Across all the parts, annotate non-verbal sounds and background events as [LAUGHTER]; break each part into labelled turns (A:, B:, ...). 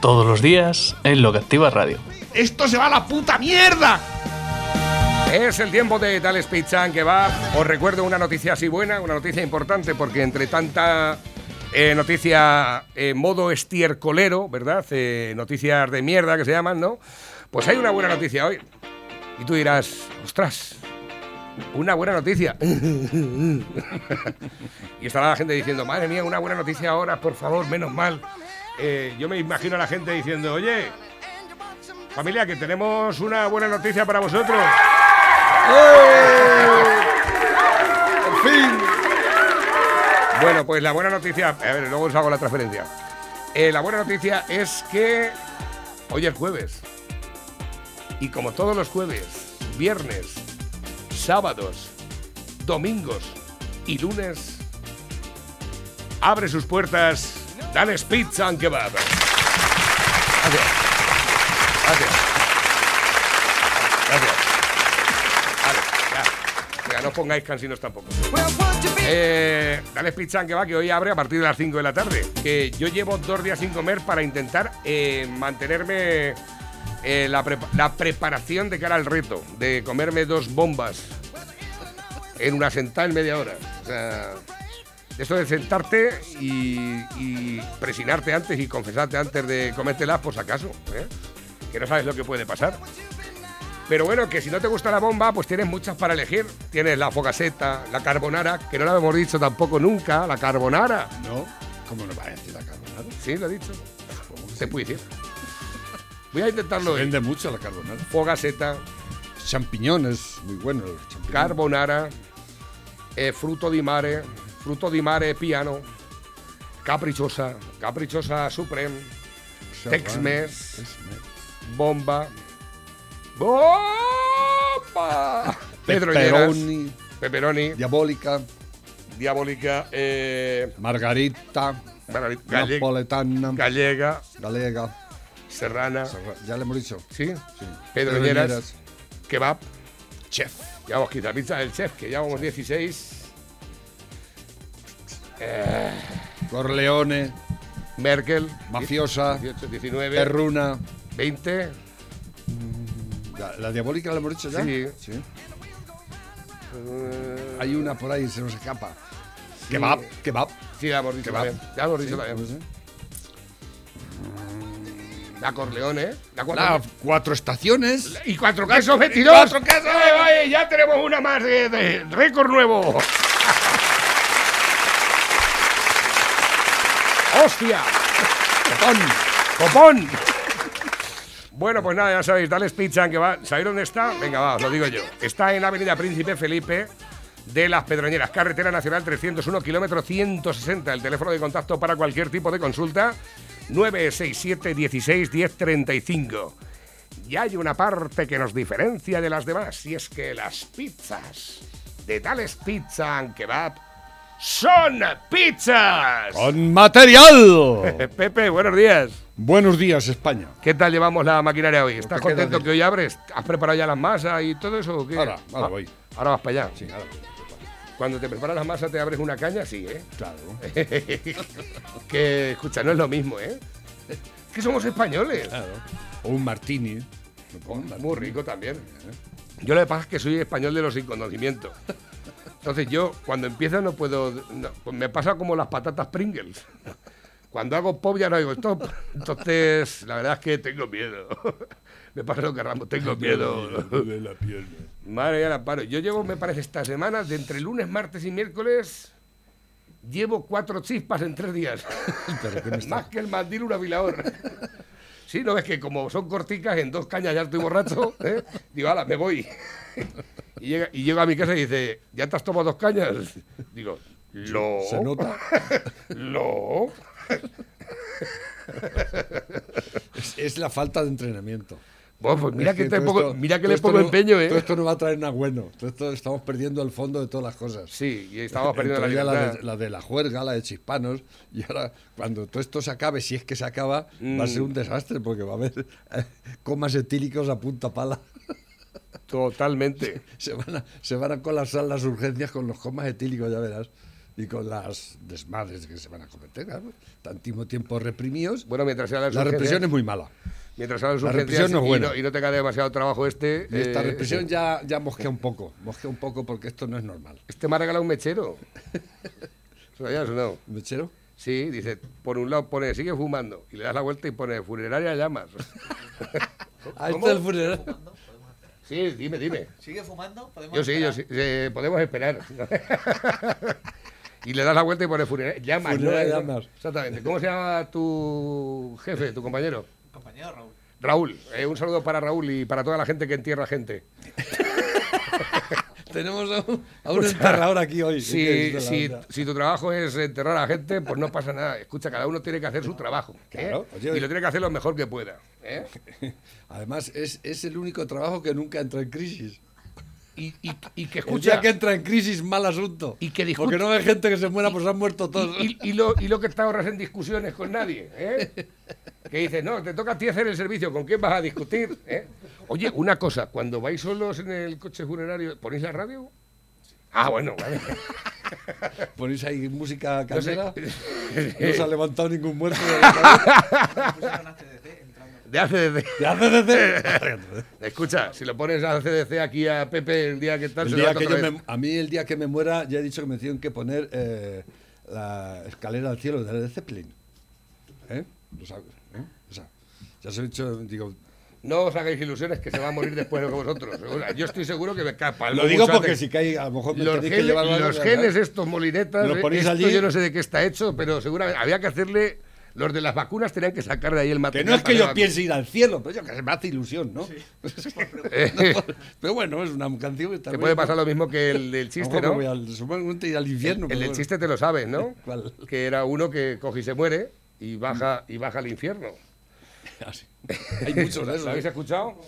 A: Todos los días en Lo que Activa Radio.
B: ¡Esto se va a la puta mierda!
C: Es el tiempo de Tales Pizza que va. Os recuerdo una noticia así buena, una noticia importante, porque entre tanta eh, noticia en modo estiercolero, ¿verdad? Eh, noticias de mierda que se llaman, ¿no? Pues hay una buena noticia hoy. Y tú dirás, ostras, una buena noticia. [LAUGHS] y estará la gente diciendo, madre mía, una buena noticia ahora, por favor, menos mal. Eh, yo me imagino a la gente diciendo, oye, familia, que tenemos una buena noticia para vosotros. ¡Por fin! Bueno, pues la buena noticia, a ver, luego os hago la transferencia. Eh, la buena noticia es que hoy es jueves. Y como todos los jueves, viernes, sábados, domingos y lunes, abre sus puertas Dales Pizza and Kebab. Gracias. Gracias. Gracias. Vale, ya. Venga, no os pongáis cansinos tampoco. Eh, Dales Pizza and Kebab que hoy abre a partir de las 5 de la tarde. Que yo llevo dos días sin comer para intentar eh, mantenerme eh, la, la preparación de cara al reto. De comerme dos bombas en una sentada en media hora. O sea, esto de sentarte y, y presionarte antes y confesarte antes de comértelas si acaso, ¿eh? que no sabes lo que puede pasar. Pero bueno, que si no te gusta la bomba, pues tienes muchas para elegir. Tienes la fogaseta, la carbonara, que no la hemos dicho tampoco nunca, la carbonara.
D: No, ¿cómo no va a decir la carbonara?
C: Sí, lo he dicho. Se puede decir. Voy a intentarlo.
D: Se
C: hoy.
D: vende mucho la carbonara.
C: Fogaseta,
D: Champiñones, muy bueno
C: carbonara, eh, fruto di mare, fruto di mare piano, caprichosa, caprichosa supreme, Tex-Mex. Bomba, bomba, [LAUGHS] Pedro Lleras,
D: Pepperoni,
C: pepperoni,
D: diabólica,
C: diabólica, eh,
D: margarita, napoletana,
C: gallega,
D: galega.
C: serrana,
D: serra- Ya le hemos dicho.
C: ¿sí?
D: Sí.
C: Pedro
D: Pedro
C: Lleras.
D: Lleras.
C: kebab,
D: Chef.
C: llevamos quizá pizza del chef, que llevamos 16, eh,
D: Corleone,
C: Merkel,
D: mafiosa,
C: 18, 19,
D: perruna.
C: 20,
D: La, la diabólica la hemos dicho ya.
C: Sí.
D: Sí.
C: eh,
D: Hay una por ahí, se nos escapa. Kebab, kebab.
C: Sí, ya hemos dicho también. Ya hemos dicho
D: Sí,
C: también.
D: pues, ¿eh?
C: La Corleone, la cuatro,
D: Las cuatro estaciones.
C: y cuatro quesos 22.
D: cuatro quesos.
C: Vale, vale, ya tenemos una más de, de récord nuevo. ¡Hostia! ¡Copón! ¡Copón! Bueno, pues nada, ya sabéis, Dales Pizza, que va. ¿Sabéis dónde está? Venga, va, os lo digo yo. Está en Avenida Príncipe Felipe de Las Pedroñeras, Carretera Nacional 301, kilómetro 160. El teléfono de contacto para cualquier tipo de consulta, 967 16 10 35. Y hay una parte que nos diferencia de las demás, y es que las pizzas de Tales Pizza and Kebab son pizzas.
D: ¡Con material! [LAUGHS]
C: Pepe, buenos días.
D: Buenos días, España.
C: ¿Qué tal llevamos la maquinaria hoy? ¿Estás contento que hoy abres? ¿Has preparado ya las masas y todo eso? o qué?
D: Ahora, ahora
C: Ah,
D: voy.
C: Ahora vas para allá.
D: Sí, ahora.
C: Cuando te preparas las masas, te abres una caña, sí, ¿eh?
D: Claro. [LAUGHS]
C: que, escucha, no es lo mismo, ¿eh? Que somos españoles.
D: Claro. O un martini. Pongo un
C: Muy
D: martini.
C: rico también. Yo lo que pasa es que soy español de los sin conocimiento. Entonces yo, cuando empiezo, no puedo... no, pues me pasa como las patatas Pringles. [LAUGHS] Cuando hago pop ya no digo stop. Entonces, la verdad es que tengo miedo. [LAUGHS] Me pasa lo que Ramos, tengo miedo.
D: De la pierna.
C: Madre mía, la paro. Yo llevo, me parece, esta semana, de entre lunes, martes y miércoles, llevo cuatro chispas en tres días.
D: ¿Pero qué me [LAUGHS] está-
C: Más que el mandil un afilador. Sí, no, es que como son corticas, en dos cañas ya estoy borracho, [LAUGHS] ¿eh? digo, ala, me voy. Y, llega, y llego a mi casa y dice, ¿ya te has tomado dos cañas? Digo, lo.
D: ¿Se nota? [LAUGHS]
C: Lo.
D: Es, es la falta de entrenamiento.
C: Bueno, pues mira
D: Es
C: que, te
D: todo
C: pongo-
D: esto-
C: mira que le pongo
D: no-
C: empeño, ¿eh?
D: Todo esto no va a traer nada bueno. Todo esto estamos perdiendo el fondo de todas las cosas.
C: Sí, y estábamos [LAUGHS] perdiendo la libertad.
D: de, la de la juerga, la de chispanos, y ahora cuando todo esto se acabe, si es que se acaba, va a ser
C: Mm.
D: un desastre porque va a haber eh, [LAUGHS] comas etílicos a punta pala.
C: Totalmente. [LAUGHS]
D: Se van, a, se van a colapsar las urgencias con los comas etílicos, ya verás, y con las desmadres que se van a cometer. claro. Tantísimo tiempo reprimidos.
C: Bueno, mientras sea
D: la
C: urgencias-
D: represión es muy mala.
C: Mientras sea las
D: la
C: urgencias
D: represión no es
C: y, no, y no tenga demasiado trabajo este.
D: Y esta
C: eh,
D: represión
C: sí.
D: ya, ya mosquea un poco, mosquea un poco porque esto no es normal.
C: Este me ha regalado un mechero. [LAUGHS] ¿Se lo había sonado?
D: ¿Mechero?
C: Sí, dice, por un lado pone, sigue fumando, y le das la vuelta y pone, funeraria llamas. [LAUGHS]
D: Ahí
C: ¿Cómo?
D: está el funeral.
C: Sí, dime, dime.
E: ¿Sigue fumando? ¿Podemos
C: Yo sí, yo sí. Eh, podemos esperar. [LAUGHS] y le das la vuelta y pone funeraria llamas. ¿no?
D: Funeraria llamas.
C: Exactamente. ¿Cómo se llama tu jefe, tu compañero?
E: Compañero Raúl.
C: Raúl. Eh, un saludo para Raúl y para toda la gente que entierra gente. [LAUGHS]
D: Tenemos a un, a un enterrador aquí hoy.
C: Si, si, si tu trabajo es enterrar a gente, pues no pasa nada. Escucha, cada uno tiene que hacer su trabajo. ¿eh?
D: Claro, oye,
C: y lo tiene que hacer lo mejor que pueda. ¿eh? [LAUGHS]
D: Además, es, es el único trabajo que nunca entra en crisis.
C: Y, y- y que escucha.
D: día que entra en crisis, mal asunto.
C: Y que discute-
D: Porque no hay gente que se muera, pues han muerto todos.
C: Y, y- y lo, y lo que te ahorras en discusiones con nadie, ¿eh? Que dices, no, te toca a ti hacer el servicio, ¿con quién vas a discutir? eh? Oye, una cosa, cuando vais solos en el coche funerario, ¿ponéis la radio? Ah, bueno, vale. [LAUGHS]
D: Ponéis ahí música
C: No sé.
D: casera. [LAUGHS] No se ha levantado ningún muerto. de la [LAUGHS]
C: De hace desde.
D: cabeza.
C: Escucha, si lo pones a CDC aquí a Pepe el día que tal,
D: El
C: se
D: día que yo me- a mí, el día que me muera, ya he dicho que me tienen que poner eh, la escalera al cielo de Zeppelin. ¿Eh? Lo sabes, ¿eh? O sea, ya se he dicho, digo.
C: No os hagáis ilusiones que se va a morir después de vosotros. O sea, Yo estoy seguro que me capa.
D: Lo digo porque si cae, a lo mejor me
C: Los,
D: que
C: genes,
D: llevar algo,
C: los
D: ¿verdad?
C: genes estos molinetas,
D: Lo
C: eh,
D: ponéis
C: esto
D: allí.
C: yo no sé de qué está hecho, pero seguramente había que hacerle. Los de las vacunas tenían que sacar de ahí el
D: Que
C: material.
D: no es que yo piense ir al cielo, pero yo que se me hace ilusión, ¿no? [LAUGHS]
C: Eh,
D: pero bueno, es una canción que está
C: Te puede pasar lo mismo que el del [LAUGHS] chiste, ¿no?
D: voy al, supongo que ir al infierno.
C: El del
D: bueno.
C: chiste te lo sabes, ¿no? [LAUGHS]
D: ¿Cuál?
C: Que era uno que coge y se muere y baja, y baja al infierno.
D: Ah, sí. Hay muchos de esos.
C: ¿Lo habéis
D: ¿eh?
C: escuchado?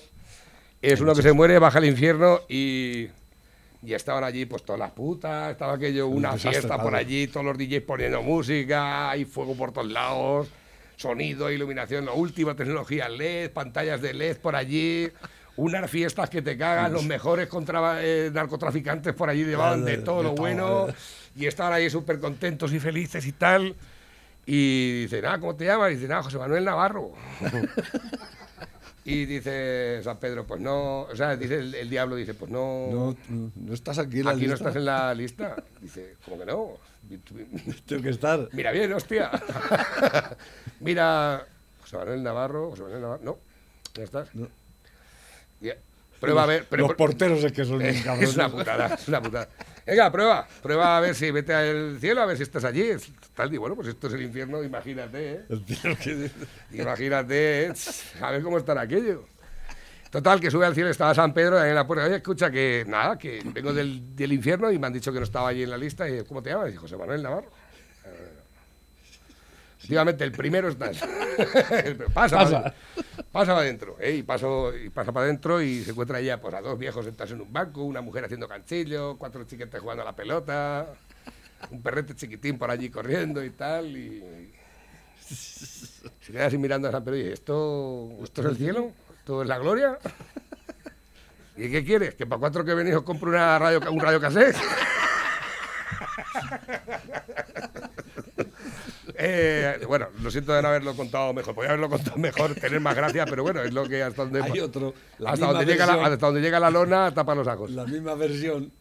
C: Es uno que se muere, baja al infierno y, y estaban allí pues todas las putas, estaba aquello, una
D: desastre,
C: fiesta por
D: padre.
C: allí, todos los DJs poniendo música, hay fuego por todos lados, sonido, iluminación, la última tecnología LED, pantallas de LED por allí, unas fiestas que te cagan, los mejores contra, eh, narcotraficantes por allí llevaban de
D: de-
C: todo
D: de
C: lo bueno
D: eh.
C: y estaban ahí súper contentos y felices y tal. Y dicen, ah, ¿cómo te llamas? Y dicen, ah, José Manuel Navarro. [LAUGHS] Y dice San Pedro, pues no, o sea, dice el, el diablo, dice, pues no,
D: No, no, estás aquí en la
C: aquí no estás en la lista. Dice, ¿cómo que no? [LAUGHS]
D: Tengo que estar.
C: Mira bien, hostia. [LAUGHS] Mira, José Manuel Navarro, José Manuel Navarro, no, no estás.
D: No.
C: Prueba a ver, pero,
D: Los porteros es que son bien cabrones. [LAUGHS]
C: es una putada, es una putada. Venga, prueba, prueba a ver si vete al cielo, a ver si estás allí. Tal, y bueno, pues esto es el infierno, imagínate, ¿eh? Imagínate, ¿eh? a ver cómo estará aquello. Total, que sube al cielo, estaba San Pedro ahí en la puerta. Oye, escucha, que nada, que vengo del, del infierno y me han dicho que no estaba allí en la lista. Y ¿cómo te llamas? Y José Manuel Navarro. Efectivamente, el primero está. El- [LAUGHS] pasa,
D: Pasa.
C: pasa para adentro. ¿eh? Y, paso, y pasa para adentro y se encuentra ya pues, a dos viejos sentados en un banco, una mujer haciendo canchillo, cuatro chiquetes jugando a la pelota, un perrete chiquitín por allí corriendo y tal. Y, se queda así mirando a San Pedro y dice, ¿esto, ¿esto es el cielo? ¿Esto es la gloria? ¿Y qué quieres? ¿Que para cuatro que venís os compro una radio, un radio cassette? [LAUGHS] Eh, bueno, lo siento de no haberlo contado mejor. Podría haberlo contado mejor, tener más gracia, pero bueno, es lo que hasta donde,
D: Hay otro.
C: hasta donde, llega la,
D: versión,
C: hasta donde llega la lona, tapa los ajos.
D: La misma versión.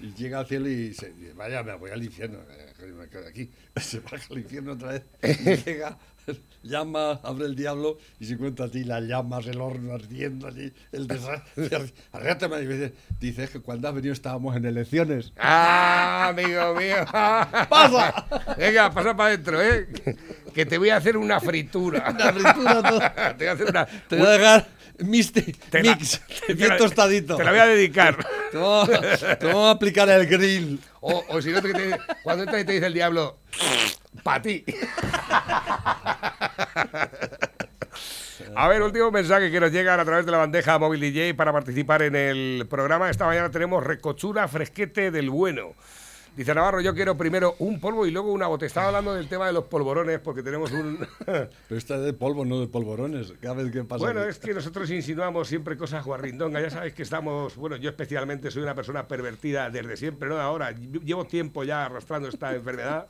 D: y llega al cielo y se dice, vaya, me voy al infierno. eh, que Me quedo aquí. [LAUGHS] Se baja al infierno otra vez. y llega, [LAUGHS] llama, abre el diablo y se encuentra a ti las llamas, el horno ardiendo allí, el desastre. [LAUGHS] Y dice, dice, es que cuando has venido estábamos en elecciones. [LAUGHS]
C: ¡Ah, amigo mío!
D: ¡Pasa!
C: Venga, pasa para adentro, ¿eh? Que te voy a hacer una fritura.
D: Una fritura todo.
C: te voy a hacer una.
D: Te voy a dejar miste,
C: te
D: mix, [LAUGHS]
C: te
D: bien
C: la-
D: tostadito.
C: Te la voy a dedicar.
D: Te vamos, a- te vamos a aplicar el grill.
C: O, o si no, te- te- cuando entra y te dice el diablo, para ti. A ver, último mensaje que nos llega a través de la bandeja móvil DJ para participar en el programa. Esta mañana tenemos recochura fresquete del bueno. Dice Navarro, yo quiero primero un polvo y luego una botella. Estaba hablando del tema de los polvorones porque tenemos un... [LAUGHS]
D: Pero esta es de polvo, no de polvorones. Cada vez que pasa.
C: Bueno,
D: aquí.
C: es que nosotros insinuamos siempre cosas guarrindongas. Ya sabéis que estamos, bueno, yo especialmente soy una persona pervertida desde siempre, no de ahora. Llevo tiempo ya arrastrando esta enfermedad.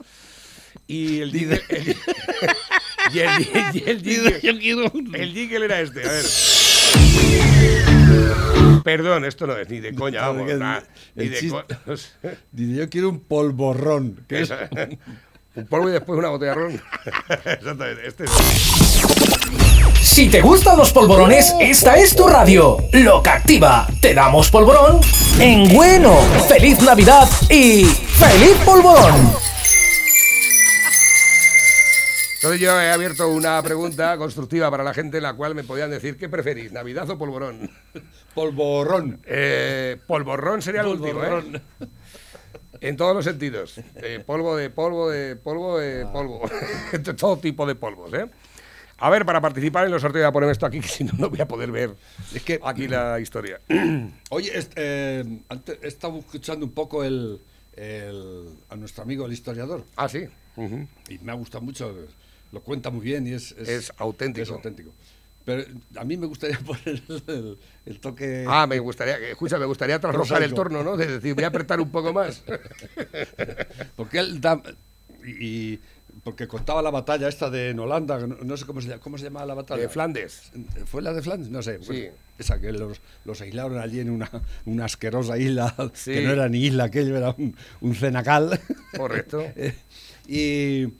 C: Y el jingle, el- y el, [LAUGHS] y el jingle- el era este, a ver. [LAUGHS] Perdón, esto no es ni de coña, vamos,
D: Porque el-
C: nada, ni de
D: chiste-
C: co-. [LAUGHS]
D: Dice, yo quiero un polvorrón. que es-. [LAUGHS]
C: Un polvo y después una botella de ron. Exactamente, este es.
F: Si te gustan los polvorones, esta es tu radio. Loca Activa. Te damos polvorón en bueno. Feliz Navidad y feliz polvorón.
C: Entonces yo he abierto una pregunta constructiva para la gente en la cual me podían decir, ¿qué preferís, Navidad o polvorón?
D: Polvorrón.
C: Eh, polvorrón sería el último, ¿eh?
D: Polvorón.
C: En todos los sentidos. Eh, polvo de polvo de polvo de polvo. [LAUGHS] De Todo tipo de polvos, ¿eh? A ver, para participar en los sorteos voy a ponerme esto aquí, [LAUGHS] que si no, no voy a poder ver
D: Es que
C: aquí la historia. [CLEARS THROAT]
D: Oye, est- eh, antes he estado escuchando un poco el, el- a nuestro amigo el historiador
C: Ah, sí.
D: Y me ha gustado mucho. Lo cuenta muy bien y es,
C: Es auténtico.
D: Es auténtico. Pero a mí me gustaría [LAUGHS] poner el, el toque.
C: Ah, me gustaría, escucha, me gustaría trasrojar el torno, ¿no? De decir, voy a apretar un poco más. [LAUGHS]
D: Porque él da. Y, porque contaba la batalla esta de en Holanda, no, sé cómo se, llama, cómo se llamaba la batalla.
C: De Flandes.
D: ¿Fue la de Flandes? No sé.
C: Sí.
D: bueno, esa que los, los aislaron allí en una, una asquerosa isla,
C: Sí.
D: que no era ni isla, aquello era un, un cenacal.
C: Correcto. [LAUGHS]
D: Eh, y,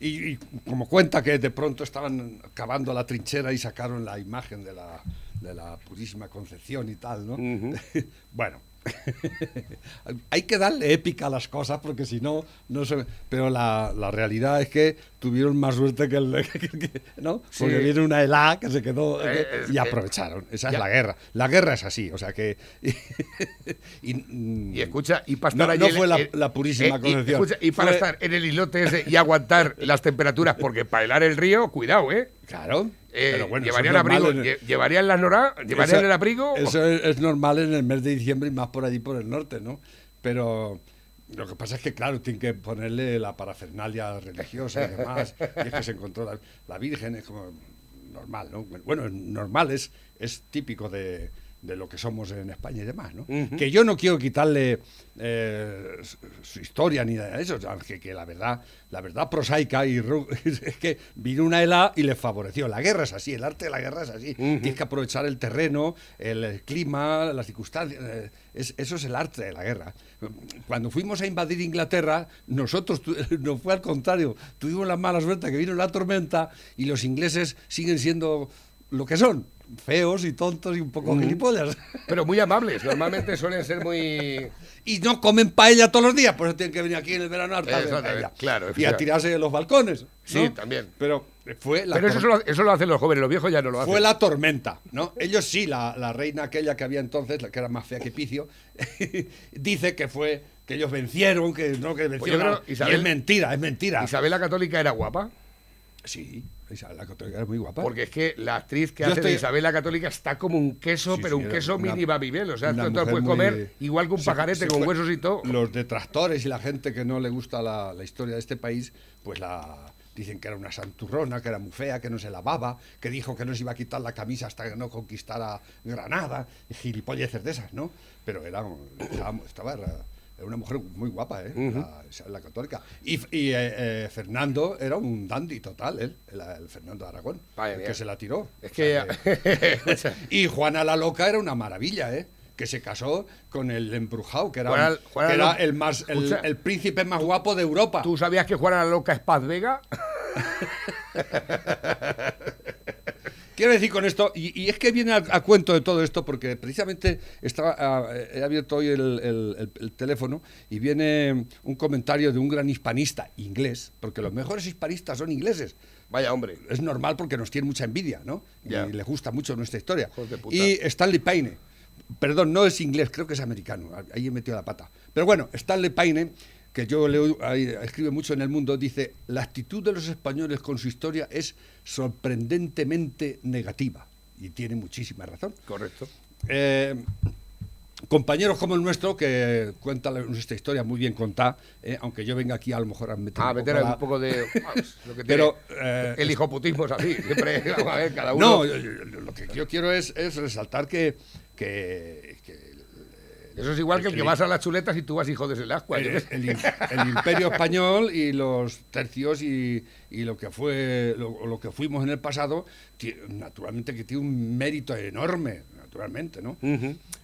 D: y- y como cuenta que de pronto estaban cavando la trinchera y sacaron la imagen de la, de la Purísima Concepción y tal, ¿no? [LAUGHS] Bueno. [LAUGHS] Hay que darle épica a las cosas porque si no, no se... Pero la, la realidad es que tuvieron más suerte que el... que- que- ¿no? Porque
C: Sí.
D: viene una helada que se quedó...
C: Eh, es
D: y aprovecharon. Esa
C: Ya.
D: es la guerra. La guerra es así, o sea que... [LAUGHS] y, mm,
C: Y escucha, y para estar
D: No-
C: allí
D: no fue la-
C: en-
D: la purísima
C: y-
D: Concepción.
C: escucha, y para
D: Fue-
C: estar en el islote ese y aguantar las temperaturas, porque para helar el río, cuidado, ¿eh?
D: Claro.
C: Eh,
D: bueno,
C: ¿Llevarían abrigo?
D: en el-
C: lle- ¿Llevarían la nora? ¿Llevarían el abrigo?
D: Eso es, es normal en el mes de diciembre y más por allí por el norte, ¿no? Pero lo que pasa es que, claro, tienen que ponerle la parafernalia religiosa y demás. y es que se encontró la, la Virgen, es como normal, ¿no? Bueno, es normal, es, es típico de, de lo que somos en España y demás, ¿no? Que yo no quiero quitarle eh, su, historia ni nada de eso, aunque que la verdad, la verdad prosaica y [LAUGHS] es que vino una helada y le favoreció. La guerra es así, el arte de la guerra es así. Tienes que aprovechar el terreno, el, el clima, las circunstancias. eh, es- eso es el arte de la guerra. Cuando fuimos a invadir Inglaterra, nosotros tu- [LAUGHS] no fue al contrario. Tuvimos la mala suerte que vino la tormenta y los ingleses siguen siendo lo que son. Feos y tontos y un poco gilipollas.
C: Pero muy amables, normalmente suelen ser muy... [LAUGHS]
D: y no comen paella todos los días, por eso tienen que venir aquí en el verano a paella.
C: claro,
D: y a tirarse de los balcones. ¿no?
C: Sí, también.
D: Pero fue la,
C: Pero eso, solo- eso lo hacen los jóvenes, los viejos ya no lo hacen.
D: fue la tormenta, ¿no? Ellos sí, la, la reina aquella que había entonces, la que era más fea que Picio, [LAUGHS] dice que fue que ellos vencieron, que no que vencieron.
C: Pues creo,
D: a- y
C: Isabel-
D: es mentira, es mentira.
C: Isabel la Católica era guapa,
D: Sí, Isabel la católica era muy guapa.
C: porque es que la actriz que
D: Yo
C: hace de Isabel la Católica está como un queso,
D: Sí,
C: pero
D: sí,
C: un queso
D: una-
C: mini Babybel. O sea, tú puedes
D: muy-
C: comer igual que un
D: se-
C: pajarete
D: se
C: con
D: fue-
C: huesos y todo.
D: Los detractores y la gente que no le gusta la, la historia de este país, pues la dicen que era una santurrona, que era muy fea, que no se lavaba, que dijo que no se iba a quitar la camisa hasta que no conquistara Granada, y gilipolleces de esas, ¿no? Pero era, estaba, estaba- era, una mujer muy guapa, ¿eh? la, católica. Y, y, eh, eh, Fernando era un dandy total, el, el Fernando de Aragón,
C: Vaya
D: el
C: mía.
D: que se la tiró.
C: Es
D: O
C: que... [LAUGHS]
D: y Juana la Loca era una maravilla, ¿eh? Que se casó con el embrujado, que era,
C: Juana-
D: un-
C: Juana
D: que
C: la
D: era
C: Loca-
D: el, más, el príncipe más guapo de Europa.
C: ¿Tú sabías que Juana la Loca es Paz Vega? [LAUGHS]
D: Quiero decir con esto, y, y es que viene a, a cuento de todo esto, porque precisamente estaba, ah, he abierto hoy el, el- el- el teléfono y viene un comentario de un gran hispanista inglés, porque los mejores hispanistas son ingleses.
C: Vaya hombre.
D: Es normal porque nos tienen mucha envidia, ¿no? Y les gusta mucho nuestra historia. Y Stanley Paine, perdón, no es inglés, creo que es americano, ahí he metido la pata. Pero bueno, Stanley Paine, que yo leo, escribe mucho en el mundo, dice, la actitud de los españoles con su historia es sorprendentemente negativa. Y tiene muchísima razón.
C: Correcto.
D: Eh, compañeros como el nuestro, que cuentan la- nuestra historia muy bien contada, eh, aunque yo venga aquí a lo mejor a meter
C: A
D: un
C: meter
D: poco
C: un poco de. [LAUGHS] vamos, lo que
D: Pero, eh,
C: el hijoputismo es así. Siempre, [LAUGHS] vamos a ver, cada uno.
D: No, yo- yo- lo que yo quiero es, es resaltar que, que- que
C: Eso es igual que el que vas a las chuletas y tú vas hijo de el qué
D: el, imperio español y los tercios y, y lo que fue lo, lo que fuimos en el pasado naturalmente que tiene un mérito enorme naturalmente no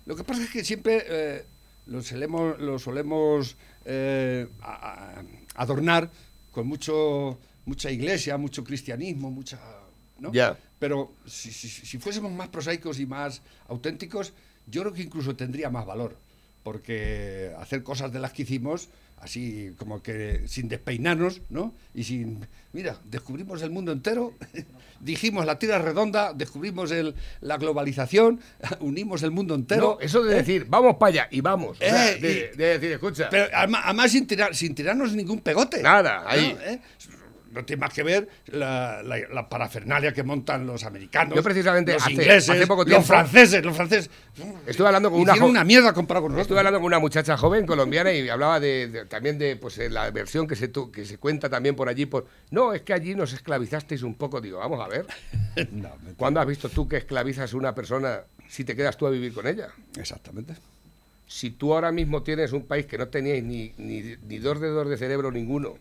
D: lo que pasa es que siempre eh, lo solemos lo solemos eh, a- a- adornar con mucho mucha iglesia mucho cristianismo mucha ¿no?
C: Ya.
D: pero si, si- si fuésemos más prosaicos y más auténticos, yo creo que incluso tendría más valor, porque hacer cosas de las que hicimos, así como que sin despeinarnos, ¿no? Y sin, mira, descubrimos el mundo entero, [LAUGHS] dijimos la tierra es redonda, descubrimos el, la globalización, [LAUGHS] unimos el mundo entero.
C: No, eso de decir, vamos para allá y vamos. O sea,
D: Eh,
C: de,
D: y-
C: de decir, escucha.
D: Pero además, además sin, tirar, sin tirarnos ningún pegote.
C: Nada,
D: ¿no?
C: ahí.
D: ¿Eh? No tiene más que ver la, la- la parafernalia que montan los americanos,
C: Yo precisamente
D: los
C: hace-
D: ingleses,
C: hace poco
D: los
C: tiempo-
D: franceses, los franceses.
C: Estuve hablando con una
D: una mierda comparado con nosotros.
C: Estuve hablando con una muchacha joven colombiana y hablaba de, de- también de pues la versión que se tu- que se cuenta también por allí por no es que allí nos esclavizasteis un poco digo vamos a ver [LAUGHS]
D: No,
C: ¿cuándo has visto tú que esclavizas a una persona si te quedas tú a vivir con ella?
D: Exactamente.
C: Si tú ahora mismo tienes un país que no teníais ni, ni, ni dos dedos de cerebro ninguno,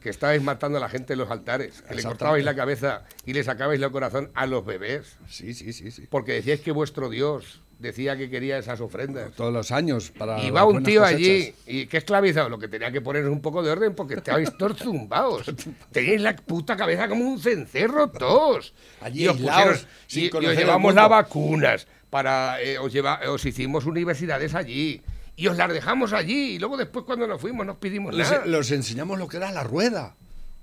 C: que estabais matando a la gente en los altares, que le cortabais la cabeza y le sacabais el corazón a los bebés,
D: Sí, sí, sí, sí.
C: porque decíais que vuestro Dios decía que quería esas ofrendas.
D: Todos los años para.
C: Y va un tío
D: cosechas.
C: allí y que esclavizado. Lo que tenía que poner es un poco de orden porque estabais [LAUGHS] todos zumbados. Teníais la puta cabeza como un cencerro todos.
D: Allí
C: y os, pusieron-
D: sin
C: y- y os llevamos las vacunas. Para, eh, os, lleva- os hicimos universidades allí. Y os las dejamos allí. Y luego después cuando nos fuimos nos pedimos
D: Les,
C: nada.
D: los enseñamos lo que era la rueda.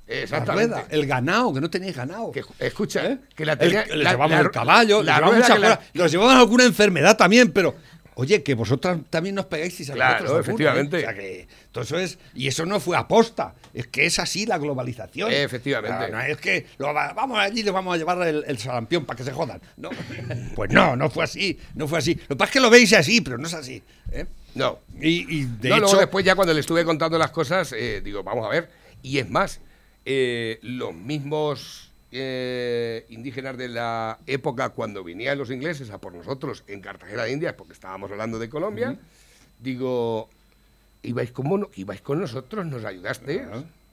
D: La
C: Exactamente.
D: rueda. El ganado, que no tenéis ganado.
C: Que, escucha,
D: ¿Eh?
C: que la
D: El-
C: tenía...
D: les
C: la-
D: llevamos
C: la-
D: el caballo,
C: la
D: llevamos muchas
C: la-
D: cosas. Nos alguna enfermedad también, pero. Oye, que vosotras también nos pegáis a
C: Claro,
D: ¿eh?
C: efectivamente.
D: O sea que todo eso es. Y eso no fue aposta. Es que es así la globalización.
C: Efectivamente.
D: Sea, no es que lo vamos allí y le vamos a llevar el, el sarampión para que se jodan. No. Pues no, no fue así. No fue así. Lo que pasa es que lo veis así, pero no es así. ¿eh?
C: No,
D: Y, y de
C: no,
D: hecho.
C: luego después ya cuando le estuve contando las cosas, eh, digo, vamos a ver. Y es más, eh, los mismos eh, indígenas de la época cuando venían los ingleses a por nosotros en Cartagena de Indias, porque estábamos hablando de Colombia, digo, ibais con, mono- ibais con nosotros, nos ayudaste.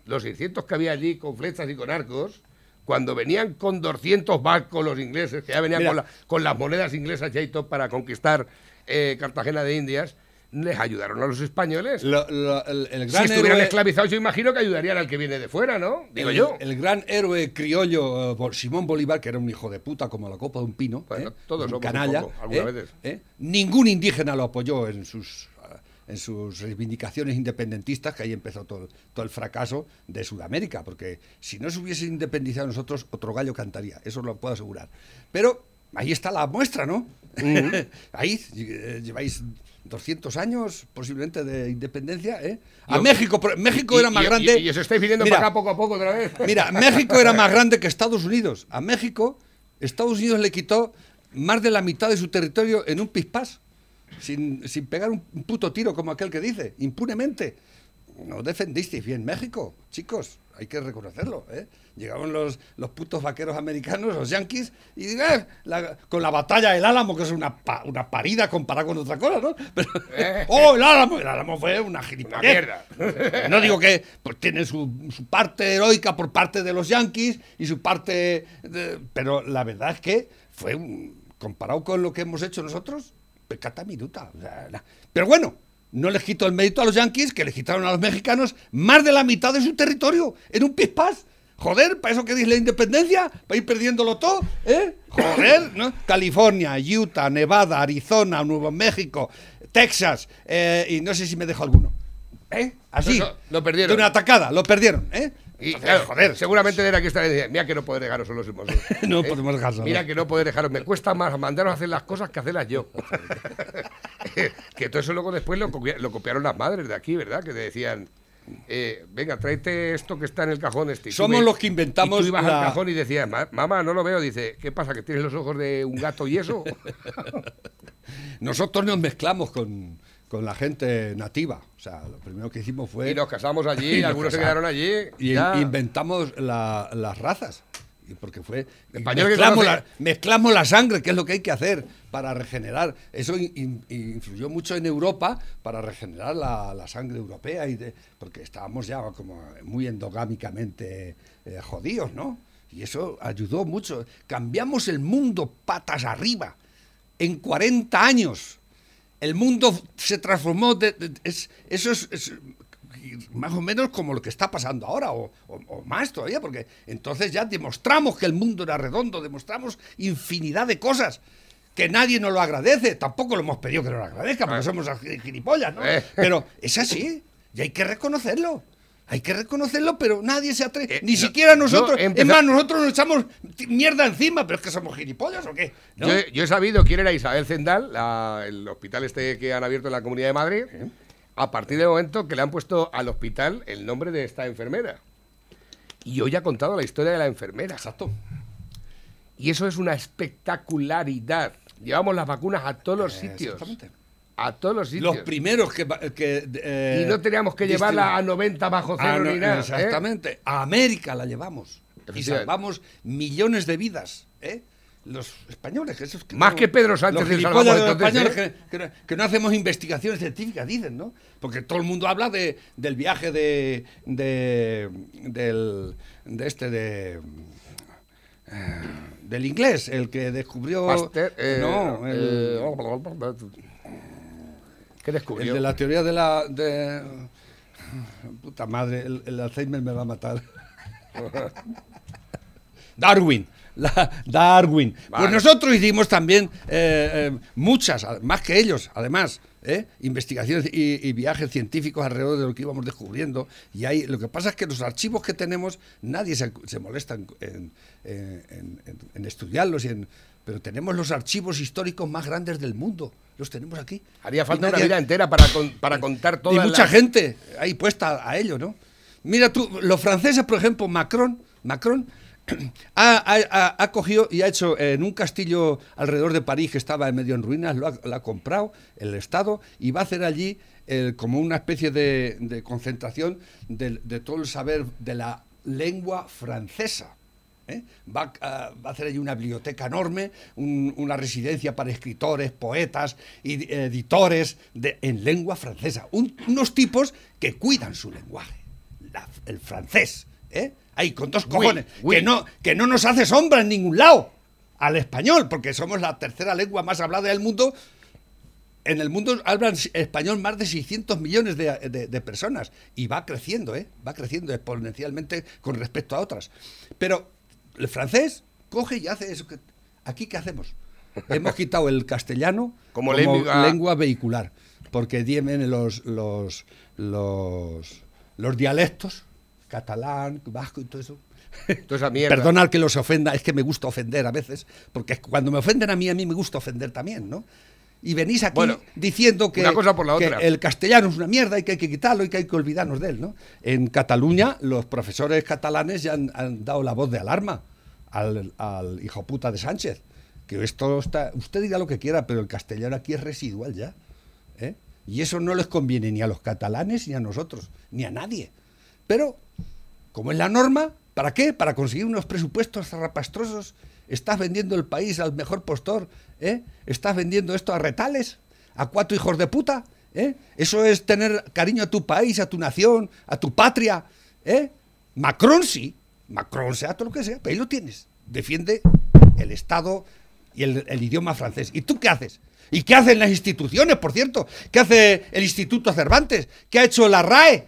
C: Los 600 que había allí con flechas y con arcos, cuando venían con 200 barcos los ingleses, que ya venían con, la- con las monedas inglesas ya y todo para conquistar eh, Cartagena de Indias, les ayudaron a los españoles.
D: lo- lo- el, el
C: Si estuvieran
D: héroe-
C: esclavizados, yo imagino que ayudarían al que viene de fuera, ¿no? Digo
D: el,
C: yo.
D: El gran héroe criollo eh, Simón Bolívar, que era un hijo de puta como la copa de un pino.
C: Bueno,
D: ¿eh?
C: todos
D: un
C: somos un
D: canalla.
C: poco, algunas
D: ¿eh?
C: veces.
D: ¿eh? Ningún indígena lo apoyó en sus ah, en sus reivindicaciones independentistas, que ahí empezó todo, todo el fracaso de Sudamérica, porque si no se hubiese independizado nosotros, otro gallo cantaría, eso lo puedo asegurar. Pero ahí está la muestra, ¿no? [LAUGHS] ahí eh, lleváis 200 años posiblemente de independencia, ¿eh? A
C: Yo-
D: México, México
C: Y-
D: era
C: y-
D: más
C: y-
D: grande.
C: Y, os estáis viniendo
D: Mira,
C: para acá poco a poco otra vez. [LAUGHS]
D: Mira, México era más grande que Estados Unidos. A México, Estados Unidos le quitó más de la mitad de su territorio en un pispás, sin, sin pegar un, puto tiro como aquel que dice, impunemente. No defendisteis bien México, chicos, hay que reconocerlo. ¿eh? Llegaron los, los putos vaqueros americanos, los yanquis, y eh, la- con la batalla del Álamo, que es una, pa- una parida comparada con otra cosa, ¿no? Pero, [LAUGHS] [LAUGHS] ¡Oh, el Álamo! El Álamo fue una gilipollez.
C: mierda. [LAUGHS]
D: No digo que pues, tiene su, su parte heroica por parte de los yanquis y su parte. de- pero la verdad es que fue un- comparado con lo que hemos hecho nosotros, pecata minuta. o sea, na- pero bueno, no les quito el mérito a los yanquis que les quitaron a los mexicanos más de la mitad de su territorio en un pispás. Joder, para eso que dice la independencia, para ir perdiéndolo todo, ¿eh? Joder, ¿no? California, Utah, Nevada, Arizona, Nuevo México, Texas, eh, y no sé si me dejo alguno. ¿Eh? Así.
C: Lo perdieron.
D: De una atacada, lo perdieron, ¿eh?
C: Y claro,
D: joder.
C: seguramente era que esta decía, mira que no puedo dejaros solos hermosos. [LAUGHS]
D: No podemos dejar solos.
C: Mira que no puedo dejaros, me cuesta más mandaros a hacer las cosas que hacerlas yo. [LAUGHS] que todo eso luego después lo, copia- lo copiaron las madres de aquí, ¿verdad? Que te decían, eh, venga, tráete esto que está en el cajón este. Y
D: Somos los que inventamos
C: Y tú ibas
D: la-
C: al cajón y decías, "Ma- mamá, no lo veo. Dice, ¿qué pasa? ¿Que tienes los ojos de un gato y eso? [LAUGHS]
D: Nosotros nos mezclamos con, con la gente nativa. O sea, lo primero que hicimos fue...
C: y nos casamos allí, [LAUGHS]
D: Y
C: algunos se quedaron allí.
D: Y
C: ya.
D: inventamos la- las razas. Y porque fue.
C: Español
D: mezclamos, la, mezclamos la sangre, que es lo que hay que hacer para regenerar. Eso in- in- influyó mucho en Europa para regenerar la, la sangre europea, y de- porque estábamos ya como muy endogámicamente eh, jodidos, ¿no? Y eso ayudó mucho. Cambiamos el mundo patas arriba en 40 años. El mundo se transformó. de- de- es- eso es, es más o menos como lo que está pasando ahora, o, o- o más todavía, porque entonces ya demostramos que el mundo era redondo, demostramos infinidad de cosas. Que nadie nos lo agradece, tampoco lo hemos pedido que nos lo agradezca, porque somos gi- gilipollas, ¿no?
C: Eh.
D: Pero es así, y hay que reconocerlo. Hay que reconocerlo, pero nadie se atreve.
C: Eh,
D: Ni
C: no,
D: siquiera nosotros. Es más, nosotros nos echamos mierda encima, pero es que somos gilipollas o qué. ¿No?
C: Yo, he- yo he sabido quién era Isabel Zendal, la- el hospital este que han abierto en la Comunidad de Madrid, a partir del momento que le han puesto al hospital el nombre de esta enfermera. Y hoy ha contado la historia de la enfermera.
D: Exacto.
C: Y eso es una espectacularidad. Llevamos las vacunas a todos los sitios.
D: Exactamente.
C: A todos los sitios.
D: Los primeros que. que eh,
C: y no teníamos que llevarla a 90 bajo cero
D: Ah, no,
C: ni nada. ¿eh?
D: Exactamente. A América la llevamos. Y salvamos millones de vidas. ¿eh? Los españoles, esos que
C: Más
D: no-
C: que Pedro Sánchez
D: los
C: salvamos
D: los
C: entonces,
D: españoles que, que no, que no hacemos investigaciones científicas, dicen, ¿no? Porque todo el mundo habla de, del viaje de, de, del, de este, de, eh, del inglés, el que descubrió...
C: Pasteur, eh,
D: no, el,
C: eh, ¿Qué
D: el de la teoría de la... De, puta madre, el, el Alzheimer me va a matar. [LAUGHS] Darwin. la- Darwin.
C: Vale.
D: Pues nosotros hicimos también eh, eh, muchas, más que ellos, además, ¿eh? investigaciones y, y viajes científicos alrededor de lo que íbamos descubriendo. Y ahí, lo que pasa es que los archivos que tenemos, nadie se, se molesta en, en- en- en- en estudiarlos, y en- pero tenemos los archivos históricos más grandes del mundo. Los tenemos aquí.
C: Haría
D: Y
C: falta una vida entera para, con- para contar
D: y
C: toda
D: mucha gente ahí puesta a ello, ¿no? Mira tú, los franceses, por ejemplo, Macron, Macron [CLEARS THROAT] ha, ha- cogido y ha hecho en un castillo alrededor de París que estaba medio en ruinas, lo ha, lo ha comprado el Estado y va a hacer allí eh, como una especie de, de concentración de, todo el saber de la lengua francesa. ¿Eh? Va, a, va a hacer allí una biblioteca enorme, un- una residencia para escritores, poetas y editores de- en lengua francesa. Un- unos tipos que cuidan su lenguaje, la- el francés. ¿eh? Ahí, con dos
C: Oui,
D: cojones.
C: oui.
D: Que, no, que no nos hace sombra en ningún lado al español, porque somos la tercera lengua más hablada del mundo. En el mundo hablan español más de 600 millones de, de- de personas y va creciendo, ¿eh? va creciendo exponencialmente con respecto a otras. Pero el francés coge y hace eso. Que, ¿Aquí qué hacemos? Hemos quitado el castellano
C: Como
D: como,
C: lengua-
D: lengua vehicular, porque vienen los, los, los, los dialectos, catalán, vasco y todo eso. Perdonad que los ofenda, es que me gusta ofender a veces, porque cuando me ofenden a mí, a mí me gusta ofender también, ¿no? Y venís aquí
C: Bueno,
D: diciendo que,
C: cosa por la
D: que
C: otra.
D: el castellano es una mierda y que hay que quitarlo y que hay que olvidarnos de él, ¿no? En Cataluña, los profesores catalanes ya han, han dado la voz de alarma al, al hijo puta de Sánchez. Que esto está. Usted diga lo que quiera, pero el castellano aquí es residual ya. ¿eh? Y eso no les conviene ni a los catalanes ni a nosotros, ni a nadie. Pero como es la norma, ¿para qué? Para conseguir unos presupuestos zarrapastrosos. Estás vendiendo el país al mejor postor, ¿eh? Estás vendiendo esto a retales, a cuatro hijos de puta, ¿eh? Eso es tener cariño a tu país, a tu nación, a tu patria, ¿eh? Macron sí, Macron sea todo lo que sea, pero ahí lo tienes. Defiende el Estado y el, el idioma francés. ¿Y tú qué haces? ¿Y qué hacen las instituciones, por cierto? ¿Qué hace el Instituto Cervantes? ¿Qué ha hecho la RAE?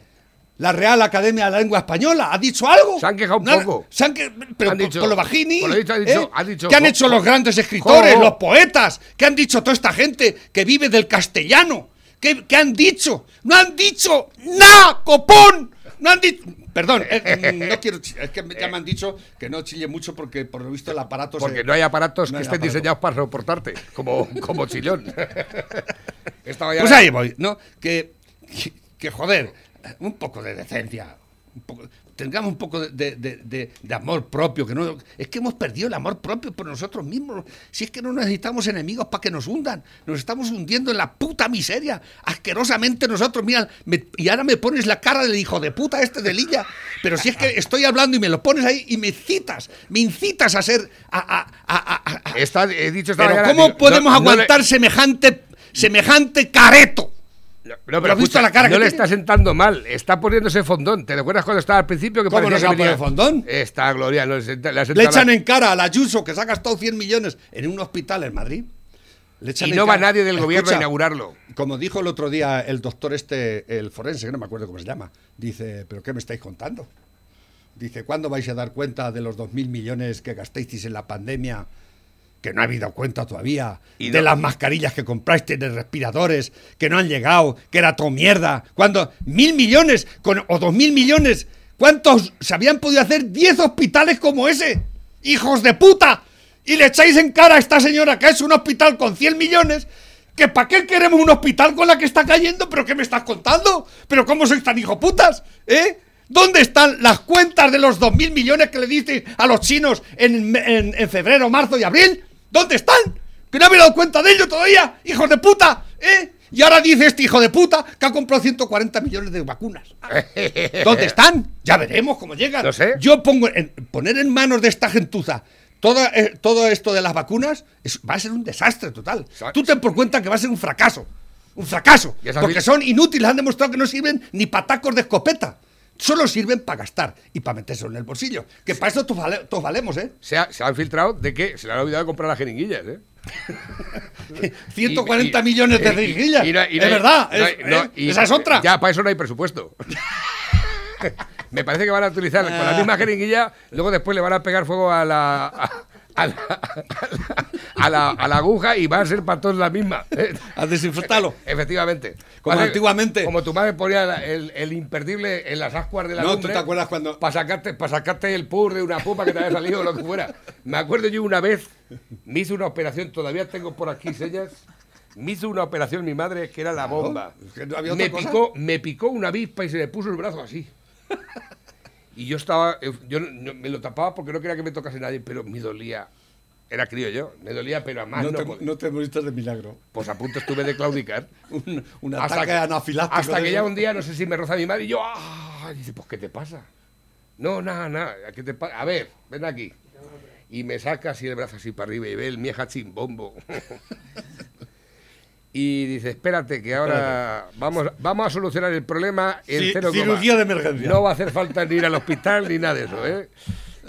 D: La Real Academia de la Lengua Española, ¿ha dicho algo?
C: Se han quejado un poco.
D: Se han que- pero
C: Han dicho-
D: con lo bajini.
C: por lo dicho, ha dicho-
D: ¿eh?
C: ha dicho-
D: ¿Qué han hecho los grandes escritores,
C: jo-
D: los poetas? ¿Qué han dicho toda esta gente que vive del castellano? ¿Qué, qué han dicho? ¡No han dicho nada, copón! No han dicho... Perdón, eh, mm, no quiero... Es que ya me han dicho que no chille mucho porque por lo visto el aparato... se-
C: Porque no hay aparatos
D: no
C: que
D: hay
C: estén
D: aparato.
C: diseñados para soportarte, como, como chillón. [LAUGHS] Estaba ya-
D: Pues ahí voy, ¿no? Que, que, que, joder, un poco de decencia. un poco- tengamos un poco de, de- de- de- de amor propio. que no Es que hemos perdido el amor propio por nosotros mismos. Si es que no necesitamos enemigos para que nos hundan. Nos estamos hundiendo en la puta miseria. Asquerosamente nosotros, mira, me- y ahora me pones la cara del hijo de puta este de Lilla. Pero si es que estoy hablando y me lo pones ahí y me citas, me incitas a ser... A, a- a- a-
C: Está, he dicho esta
D: pero
C: mañana,
D: ¿cómo
C: digo,
D: podemos
C: no- no le-
D: aguantar semejante, semejante careto?
C: No, no,
D: ¿Lo
C: pero
D: has visto
C: escucha,
D: la cara
C: no
D: que
C: le
D: tiene?
C: está sentando mal, está poniéndose fondón. ¿Te recuerdas cuando estaba al principio que
D: ¿Cómo no se va a poner fondón?
C: Está Gloria, no, le,
D: echan
C: la-
D: en cara al Ayuso que se ha gastado 100 millones en un hospital en Madrid. Le echan
C: y no va
D: cara-
C: nadie del gobierno a inaugurarlo.
D: Como dijo el otro día el doctor este, el forense, que no me acuerdo cómo se llama, dice, ¿pero qué me estáis contando? Dice, ¿cuándo vais a dar cuenta de los 2.000 millones que gastasteis en la pandemia? Que no ha habido cuenta todavía.
C: Y
D: de
C: no-
D: las mascarillas que comprasteis, de respiradores, que no han llegado, que era todo mierda. Cuando mil millones con, o dos mil millones, ¿cuántos se habían podido hacer 10 hospitales como ese? ¡Hijos de puta! Y le echáis en cara a esta señora que es un hospital con 100 millones ¿Que para qué queremos un hospital con la que está cayendo? ¿Pero qué me estás contando? ¿Pero cómo sois tan hijo putas? ¿Eh? ¿Dónde están las cuentas de los 2.000 millones que le diste a los chinos en, en- en febrero, marzo y abril? ¿Dónde están? ¿Que no habéis dado cuenta de ello todavía? ¡Hijos de puta! ¿Eh? Y ahora dice este hijo de puta que ha comprado 140 millones de vacunas. [LAUGHS] ¿Dónde están? Ya veremos cómo llegan.
C: Sé.
D: Yo pongo en, poner en manos de esta gentuza todo, eh, todo esto de las vacunas es- va a ser un desastre total. Tú ten por cuenta que va a ser un fracaso. Un fracaso. Porque son inútiles, han demostrado que no sirven ni para tacos de escopeta. Solo sirven para gastar y para meterse en el bolsillo. Que para eso todos, vale- todos valemos, ¿eh?
C: Se, ha- se han filtrado de que se le han olvidado de comprar las jeringuillas, ¿eh? [LAUGHS]
D: 140
C: Y- y-
D: millones de jeringuillas.
C: y no- y no
D: es verdad.
C: no
D: es- Esa es otra.
C: Ya, para eso no hay presupuesto. [LAUGHS] Me parece que van a utilizar con la misma jeringuilla, luego después le van a pegar fuego a la. A, a la, a la- a la aguja y va a ser para todos la misma.
D: A desinfectarlo.
C: Efectivamente.
D: Como antiguamente.
C: Como tu madre ponía el, el imperdible en las ascuas de la
D: No, ¿tú te acuerdas cuando-
C: Para sacarte, para sacarte el pur de una pupa que te había salido o lo que fuera. Me acuerdo yo una vez, me hizo una operación, todavía tengo por aquí señas. Me hizo una operación mi madre que era la bomba.
D: es que no había otra
C: me,
D: cosa.
C: picó, me picó una avispa y se le puso el brazo así. Y yo estaba, eh, yo me lo tapaba porque no quería que me tocase nadie, pero me dolía. Era crío yo, me dolía, pero a más
D: No
C: no,
D: te,
C: podía.
D: no te moriste de milagro.
C: Pues a punto estuve de claudicar. [LAUGHS]
D: Un, un
C: Hasta
D: ataque
C: que-
D: anafiláctico.
C: Hasta que ya un día, no sé si me roza mi madre y yo, ¡ah! Y dice, pues, ¿qué te pasa? No, nada, nada. ¿qué te pasa? A ver, ven aquí. Y me saca así el brazo así para arriba y ve el mieja chimbombo. [LAUGHS] y dice, espérate, que ahora vamos, vamos a solucionar el problema en
D: Ci-
C: cero coma.
D: cirugía de emergencia.
C: No va a hacer falta ni ir al hospital ni nada de eso, ¿eh?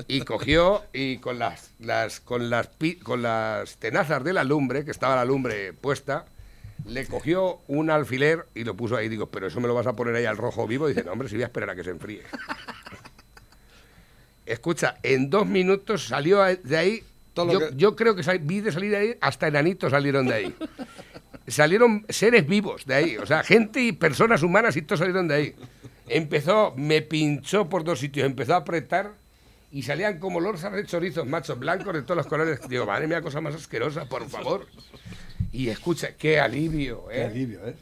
C: Y cogió y con las, las, con las, con las tenazas de la lumbre, que estaba la lumbre puesta, le cogió un alfiler y lo puso ahí. Digo, pero eso me lo vas a poner ahí al rojo vivo. dice, no, hombre, si voy a esperar a que se enfríe. Escucha, en dos minutos salió de ahí.
D: Todo
C: Yo,
D: que-
C: yo creo que sal- vi de salir de ahí, hasta enanitos salieron de ahí. Salieron seres vivos de ahí, o sea, gente y personas humanas y todos salieron de ahí. Empezó, me pinchó por dos sitios, empezó a apretar y salían como lorzas de chorizos, machos blancos de todos los colores. Digo, madre mía, cosa más asquerosa, por favor. Y escucha, qué alivio,
D: Qué
C: ¿eh?
D: alivio, ¿eh?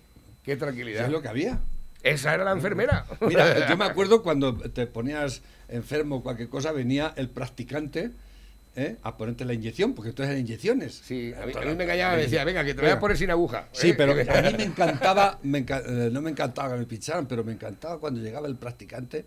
C: Qué
D: ¿Qué
C: tranquilidad.
D: es lo que había?
C: Esa era la enfermera.
D: Mira, yo me [LAUGHS] acuerdo cuando te ponías enfermo o cualquier cosa, venía el practicante ¿eh? a ponerte la inyección, porque entonces eran inyecciones.
C: Sí, a mí, a mí me engañaba, me decía, venga, que te voy a poner sin aguja.
D: Sí,
C: ¿eh?
D: pero a mí me encantaba, me enca- eh, no me encantaba que me pincharan, pero me encantaba cuando llegaba el practicante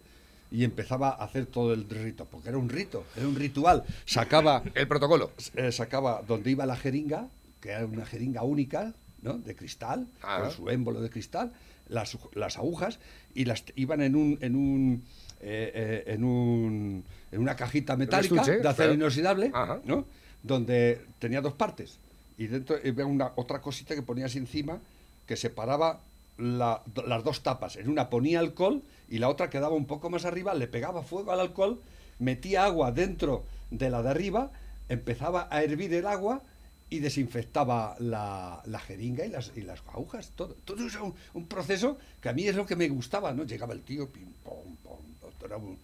D: y empezaba a hacer todo el rito, porque era un rito, era un ritual. Sacaba, [LAUGHS]
C: El protocolo.
D: eh, sacaba donde iba la jeringa, que era una jeringa única, ¿no? De cristal,
C: Ah.
D: con su émbolo de cristal, las, las agujas, y las iban en un, en un, eh, eh, en un, en una cajita metálica
C: estuche,
D: de acero inoxidable,
C: Ajá.
D: ¿no? Donde tenía dos partes. Y dentro había una otra cosita que ponías encima que separaba la- las dos tapas. En una ponía alcohol y la otra quedaba un poco más arriba, le pegaba fuego al alcohol, metía agua dentro de la de arriba, empezaba a hervir el agua y desinfectaba la, la jeringa y las, y las agujas. Todo, todo eso un, un proceso que a mí es lo que me gustaba, ¿no? Llegaba el tío, pim, pom, pom, era un-.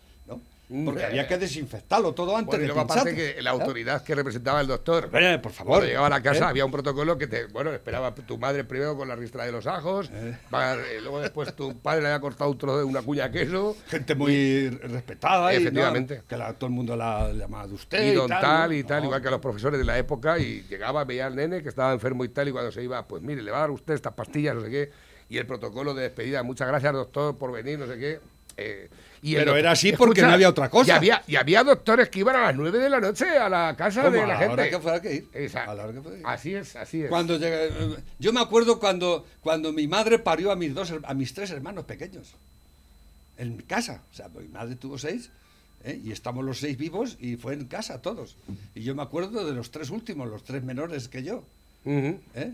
D: Porque había que desinfectarlo todo antes
C: Bueno, y
D: de
C: luego aparte
D: pincharlo.
C: que la autoridad que representaba el doctor.
D: Hombre, por favor.
C: Cuando llegaba a la casa
D: ¿eh?
C: había un protocolo que te, bueno, esperaba tu madre primero con la ristra de los ajos,
D: Eh.
C: eh, luego después tu padre le había cortado un trozo de una cuña de queso,
D: Gente muy respetada y ¿no?
C: Efectivamente.
D: que la- todo el mundo la llamaba de usted
C: y don tal, y tal,
D: No,
C: igual que a los profesores de la época, y llegaba, veía al nene que estaba enfermo y tal, y cuando se iba, pues mire, le va a dar usted estas pastillas, no sé qué, y el protocolo de despedida, muchas gracias doctor por venir, no sé qué. Y
D: Pero
C: doctor-
D: era así porque no había otra cosa.
C: Y había, y había doctores que iban a las 9 de la noche a la casa de
D: A
C: la
D: la
C: gente.
D: hora que fuera que ir.
C: Esa-
D: A la hora que fuera que ir.
C: Así es, así es.
D: Cuando eh, yo me acuerdo cuando, cuando mi madre parió a mis dos a mis tres hermanos pequeños en mi casa. O sea, mi madre tuvo seis ¿eh? y estamos los seis vivos y fue en casa todos. Y yo me acuerdo de los tres últimos, los tres menores que yo.
C: Ujú.
D: ¿eh?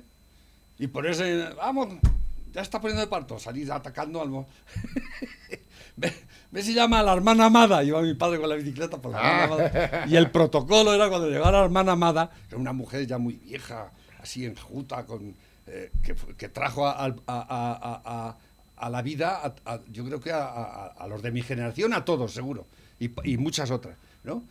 D: Y por eso, vamos, ya está poniendo de parto, salir atacando al... [LAUGHS] ve, ve si llama a la hermana amada, iba mi padre con la bicicleta por la hermana amada. Y el protocolo era cuando llegaba la hermana amada, que era una mujer ya muy vieja, así enjuta, con, eh, que, que trajo a, a- a- a- la vida, yo creo que a, los de mi generación, a todos seguro, y, y muchas otras, ¿no?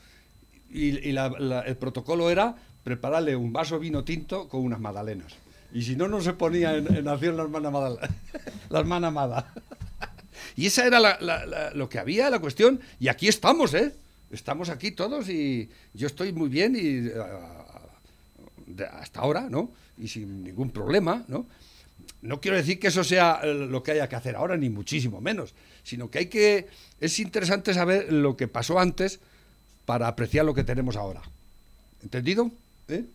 D: Y, y la- la- el protocolo era prepararle un vaso vino tinto con unas magdalenas. Y si no, no se ponía en, en acción la hermana. [LAUGHS] La hermana amada. Y esa era la- lo que había, la cuestión. Y aquí estamos, ¿eh? Estamos aquí todos y yo estoy muy bien y ah, hasta ahora, ¿no? Y sin ningún problema, ¿no? No quiero decir que eso sea eh, lo que haya que hacer ahora, ni muchísimo menos, sino que hay que... Es interesante saber lo que pasó antes para apreciar lo que tenemos ahora. ¿Entendido? ¿Eh?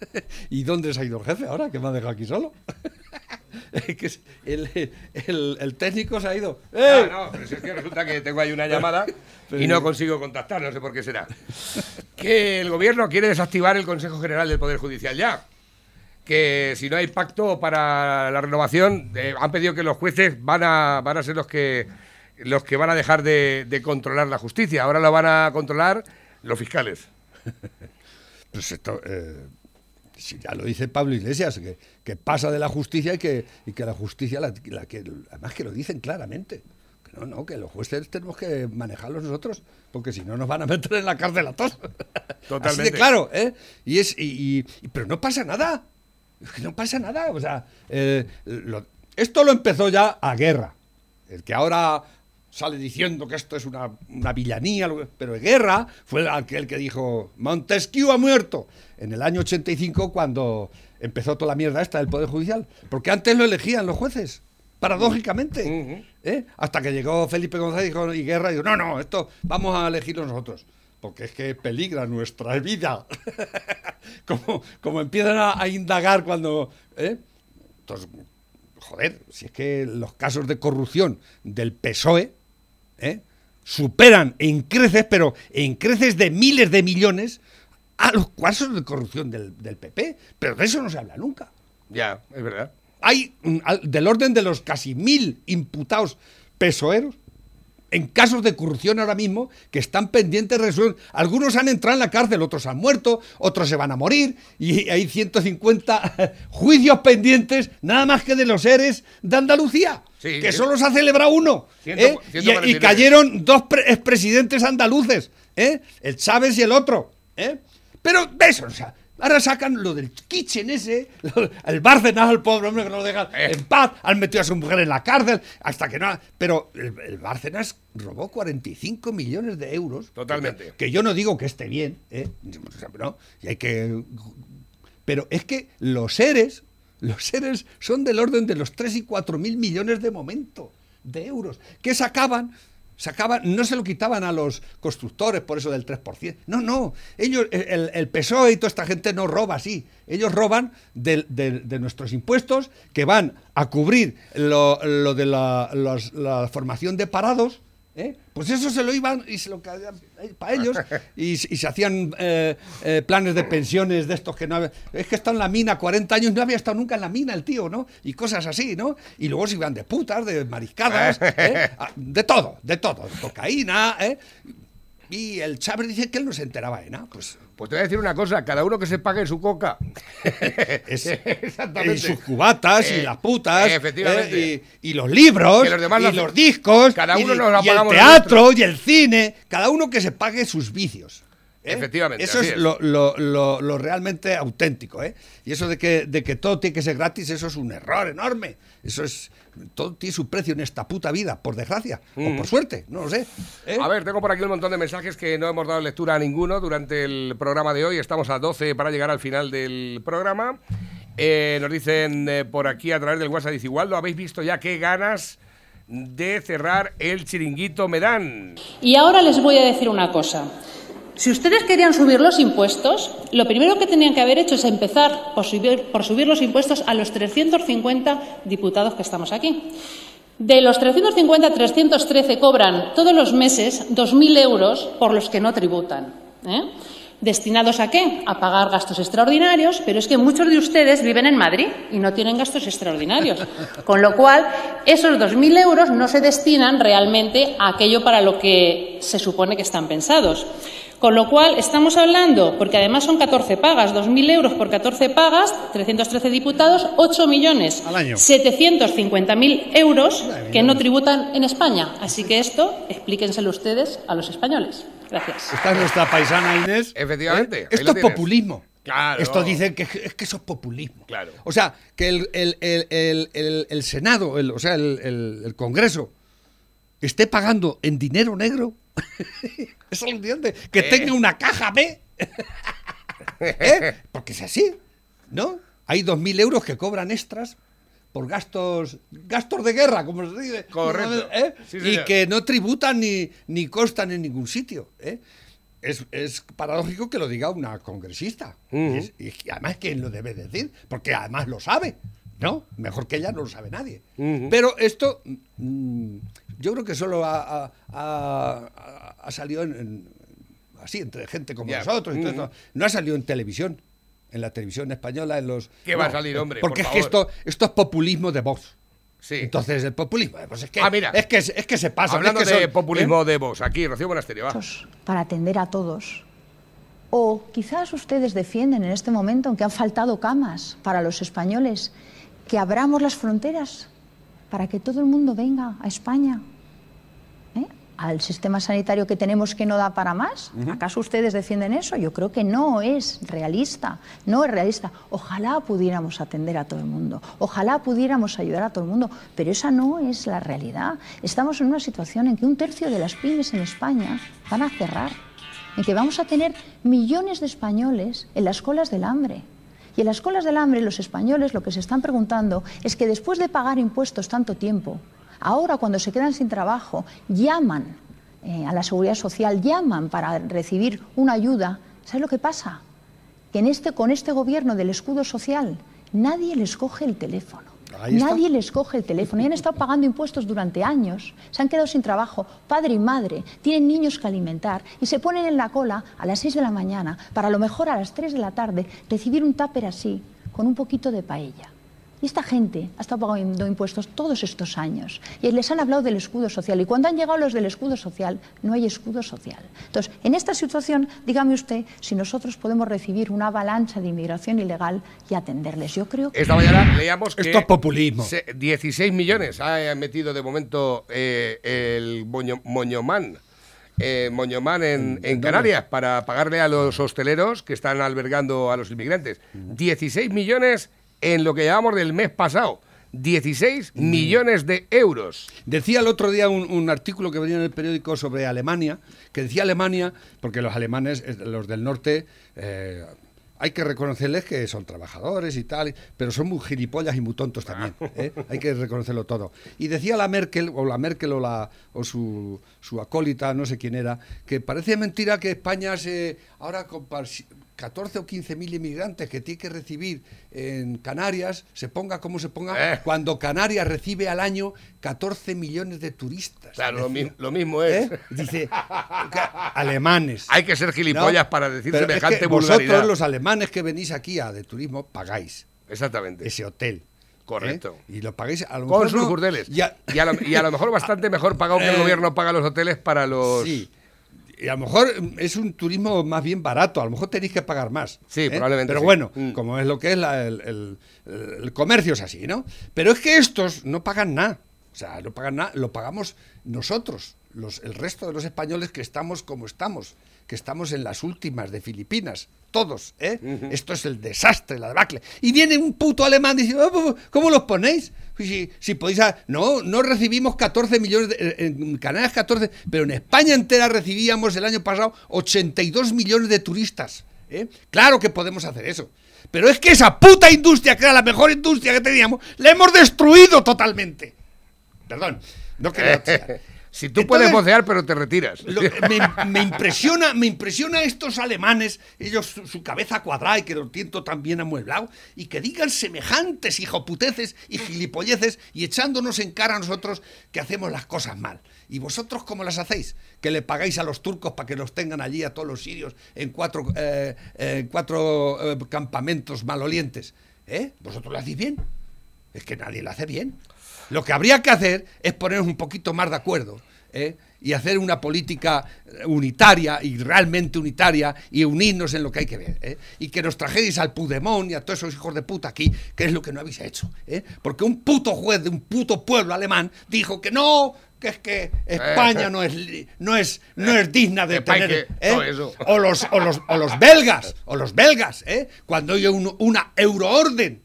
D: [LAUGHS] ¿Y dónde se ha ido el jefe ahora? Que me ha dejado aquí solo. [LAUGHS] El, el- el técnico se ha ido. ¡Eh!
C: Ah, no, pero si es que resulta que tengo ahí una [LAUGHS] llamada y no consigo contactar, no sé por qué será. Que el gobierno quiere desactivar el Consejo General del Poder Judicial ya. Que si no hay pacto para la renovación, eh, han pedido que los jueces van a, van a ser los que, los que van a dejar de, de controlar la justicia. Ahora lo van a controlar los fiscales.
D: Pues esto, eh, si ya lo dice Pablo Iglesias, que, que pasa de la justicia y que, y que la justicia, la, la que, además que lo dicen claramente. Que no, no, que los jueces tenemos que manejarlos nosotros, porque si no nos van a meter en la cárcel a todos. [LAUGHS] Así
C: Totalmente.
D: de claro, ¿eh? Y es, y, pero no pasa nada. No pasa nada. O sea, eh, lo- esto lo empezó ya a guerra. El que ahora sale diciendo que esto es una, una villanía, pero Guerra fue aquel que dijo Montesquieu ha muerto en el año 85 cuando empezó toda la mierda esta del Poder Judicial. Porque antes lo elegían los jueces, paradójicamente. ¿eh? Hasta que llegó Felipe González y, dijo- y Guerra y dijo, no, no, esto vamos a elegirlo nosotros. Porque es que peligra nuestra vida. [LAUGHS] como, como empiezan a, a indagar cuando... ¿eh? Entonces, joder, si es que los casos de corrupción del PSOE ¿eh? superan en creces, pero en creces de miles de millones, a los casos de corrupción del, del PP. Pero de eso no se habla nunca.
C: Ya, es verdad.
D: Hay del orden de los casi mil imputados pesoeros en casos de corrupción ahora mismo que están pendientes de resolución. Algunos han entrado en la cárcel, otros han muerto, otros se van a morir y hay 150 [LAUGHS] juicios pendientes nada más que de los seres de Andalucía.
C: Sí,
D: que
C: sí.
D: solo se ha celebrado uno.
C: Ciento-
D: ¿eh? Y- y,
C: 149.
D: cayeron dos pre- expresidentes andaluces, ¿eh? el Chávez y el otro. ¿eh? Pero de eso, o sea, ahora sacan lo del kitchen ese, lo- el Bárcenas, el pobre hombre que no lo dejan
C: Eh.
D: en paz, han metido a su mujer en la cárcel, hasta que no. Pero el, el Bárcenas robó 45 millones de euros.
C: Totalmente.
D: Que, que yo no digo que esté bien, ¿eh? ¿no? Y hay que. Pero es que los seres, los seres son del orden de los 3 y 4 mil millones de momento de euros, que sacaban. Sacaban, no se lo quitaban a los constructores por eso del 3%. No, no. Ellos, el, el PSOE y toda esta gente no roba así. Ellos roban del- de, nuestros impuestos que van a cubrir lo, lo de la, la formación de parados. ¿Eh? Pues eso se lo iban y se lo quedaban para ellos y, y se hacían eh, eh, planes de pensiones de estos que no había. Es que está en la mina 40 años, no había estado nunca en la mina el tío, ¿no? Y cosas así, ¿no? Y luego se iban de putas, de mariscadas, ¿eh? [LAUGHS] Ah, de todo, de todo, de cocaína, ¿eh? Y el Chávez dice que él no se enteraba de nada. Pues
C: Pues te voy a decir una cosa, cada uno que se pague su coca. [LAUGHS]
D: es, [LAUGHS]
C: Exactamente.
D: y sus cubatas y
C: Eh,
D: las putas
C: efectivamente.
D: eh, y, y los libros
C: Que los demás
D: y los discos
C: Cada
D: y,
C: uno
D: y
C: nos la
D: el teatro y el cine cada uno que se pague sus vicios ¿eh?
C: Efectivamente,
D: eso
C: así
D: es,
C: es.
D: Lo, lo- lo- lo realmente auténtico ¿eh? y eso de que, de que todo tiene que ser gratis eso es un error enorme eso es todo tiene su precio en esta puta vida por desgracia o por suerte no lo sé ¿eh?
C: A ver, tengo por aquí un montón de mensajes que no hemos dado lectura a ninguno durante el programa de hoy. Estamos a 12 para llegar al final del programa. Eh, nos dicen eh, por aquí a través del WhatsApp, dice, igual lo habéis visto ya, qué ganas de cerrar el chiringuito me dan.
G: Y ahora les voy a decir una cosa. Si ustedes querían subir los impuestos, lo primero que tenían que haber hecho es empezar por subir, los impuestos a los 350 diputados que estamos aquí. De los 350, 313 cobran todos los meses 2.000 euros por los que no tributan. ¿eh? ¿Destinados a qué? A pagar gastos extraordinarios, pero es que muchos de ustedes viven en Madrid y no tienen gastos extraordinarios. Con lo cual, esos 2.000 euros no se destinan realmente a aquello para lo que se supone que están pensados. Con lo cual, estamos hablando, porque además son 14 pagas, 2.000 euros por 14 pagas, 313 diputados, 8 millones
D: Al año.
G: 750.000 euros que no tributan en España. Así que esto, explíquenselo ustedes a los españoles. Gracias.
D: Está nuestra paisana Inés.
C: Efectivamente,
D: ¿eh? Esto es populismo.
C: Claro.
D: Esto dicen que es que eso es populismo.
C: Claro.
D: O sea, que el, el- el- el- el- el Senado, el- o sea, el, el- el Congreso, esté pagando en dinero negro. [LAUGHS] ¿Eso lo entiende? Que
C: Eh.
D: tenga una caja B. [LAUGHS] ¿Eh? Porque es así, ¿no? Hay 2.000 euros que cobran extras por gastos gastos de guerra, como se dice.
C: Correcto. [LAUGHS]
D: ¿Eh?
C: Sí,
D: y que no tributan ni, ni costan en ningún sitio. ¿eh? Es, es paradójico que lo diga una congresista. Y, es- y además, ¿quién lo debe decir? Porque además lo sabe. ¿No? Mejor que ella no lo sabe nadie. Pero esto, mm, yo creo que solo ha, ha- ha- ha salido en- en- así, entre gente como nosotros. y todo
C: Ujú.
D: esto. No ha salido en televisión. En la televisión española, en los.
C: ¿Qué va a salir, hombre?
D: Porque
C: por
D: es que esto, esto es populismo de voz.
C: Sí.
D: Entonces, el populismo, pues es que,
C: Ah, mira.
D: es que, es que se pasa.
C: Hablando
D: es que
C: de
D: son-
C: populismo
D: ¿eh?
C: de voz, aquí, Rocío Monasterio, va.
H: para atender a todos. O quizás ustedes defienden en este momento, aunque han faltado camas para los españoles, que abramos las fronteras para que todo el mundo venga a España. ¿Eh? Al sistema sanitario que tenemos que no da para más. ¿Acaso ustedes defienden eso? Yo creo que no es realista. No es realista. Ojalá pudiéramos atender a todo el mundo. Ojalá pudiéramos ayudar a todo el mundo. Pero esa no es la realidad. Estamos en una situación en que un tercio de las pymes en España van a cerrar. En que vamos a tener millones de españoles en las colas del hambre. Y en las colas del hambre los españoles lo que se están preguntando es que después de pagar impuestos tanto tiempo, ahora cuando se quedan sin trabajo, llaman eh, a la seguridad social, llaman para recibir una ayuda. ¿Sabes lo que pasa? Que en este, con este gobierno del escudo social nadie les coge el teléfono. Nadie les coge el teléfono. Y han estado pagando impuestos durante años, se han quedado sin trabajo, padre y madre, tienen niños que alimentar y se ponen en la cola a las 6 de la mañana para a lo mejor a las 3 de la tarde recibir un tupper así, con un poquito de paella. Y esta gente ha estado pagando impuestos todos estos años y les han hablado del escudo social. Y cuando han llegado los del escudo social, no hay escudo social. Entonces, en esta situación, dígame usted si nosotros podemos recibir una avalancha de inmigración ilegal y atenderles. Yo creo que
C: Esta mañana leíamos que...
D: Esto es populismo.
C: se- 16 millones ha metido de momento eh, el Moño- Moñomán. eh, Moñomán en, en Canarias para pagarle a los hosteleros que están albergando a los inmigrantes. 16 millones en lo que llevamos del mes pasado. 16 millones de euros.
D: Decía el otro día un, un artículo que venía en el periódico sobre Alemania, que decía Alemania, porque los alemanes, eh, los del norte, eh, hay que reconocerles que son trabajadores y tal, pero son muy gilipollas y muy tontos también. ¿eh? Hay que reconocerlo todo. Y decía la Merkel, o la Merkel o, la, o su, su acólita, no sé quién era, que parece mentira que España se ahora 14 o 15 mil inmigrantes que tiene que recibir en Canarias, se ponga como se ponga,
C: Eh.
D: cuando Canarias recibe al año 14 millones de turistas.
C: Claro, lo, mi- lo mismo es.
D: ¿Eh? Dice, alemanes.
C: Hay que ser gilipollas
D: ¿no?
C: para decir
D: Pero es
C: semejante
D: que
C: vulgaridad.
D: Vosotros, los alemanes que venís aquí a de turismo, pagáis
C: Exactamente.
D: ese hotel.
C: Correcto.
D: ¿eh? Y lo pagáis a lo
C: Con
D: mejor
C: sus
D: no-
C: Y, a lo, y a lo mejor bastante mejor pagado que el [LAUGHS] gobierno paga los hoteles para los...
D: Sí. Y a lo mejor mm, es un turismo más bien barato, a lo mejor tenéis que pagar más.
C: Sí,
D: ¿eh?
C: probablemente
D: Pero
C: sí.
D: bueno,
C: Mm.
D: como es lo que es la- el, el- el comercio es así, ¿no? Pero es que estos no pagan nada. O sea, no pagan nada, lo pagamos nosotros, los, el resto de los españoles que estamos como estamos, que estamos en las últimas de Filipinas, todos, ¿eh? Esto es el desastre, la debacle. Y viene un puto alemán diciendo, "Oh, ¿cómo los ponéis? Pues Si, si podéis... a- No, no recibimos 14 millones, de- en Canarias 14, pero en España entera recibíamos el año pasado 82 millones de turistas. ¿eh? Claro que podemos hacer eso. Pero es que esa puta industria, que era la mejor industria que teníamos, la hemos destruido totalmente. Perdón, no quería... [LAUGHS]
C: Si tú
D: Entonces-
C: puedes vocear, pero te retiras.
D: Lo- me, me impresiona, me impresiona estos alemanes, ellos su, su cabeza cuadrada y que lo tiento tan bien amueblado, y que digan semejantes hijoputeces y gilipolleces y echándonos en cara a nosotros que hacemos las cosas mal. ¿Y vosotros cómo las hacéis? Que le pagáis a los turcos para que los tengan allí a todos los sirios en cuatro, eh, eh, en cuatro eh, campamentos malolientes. ¿Eh? ¿Vosotros lo hacéis bien? Es que nadie lo hace bien. Lo que habría que hacer es ponernos un poquito más de acuerdo ¿eh? y hacer una política eh, unitaria y realmente unitaria y unirnos en lo que hay que ver. ¿eh? Y que nos trajerais al Pudemón y a todos esos hijos de puta aquí, que es lo que no habéis hecho. ¿eh? Porque un puto juez de un puto pueblo alemán dijo que no, que es que España no es, no es, no es digna de tener... ¿eh? O, los, o, los, o los belgas, o los belgas, ¿eh? cuando hay un- una euroorden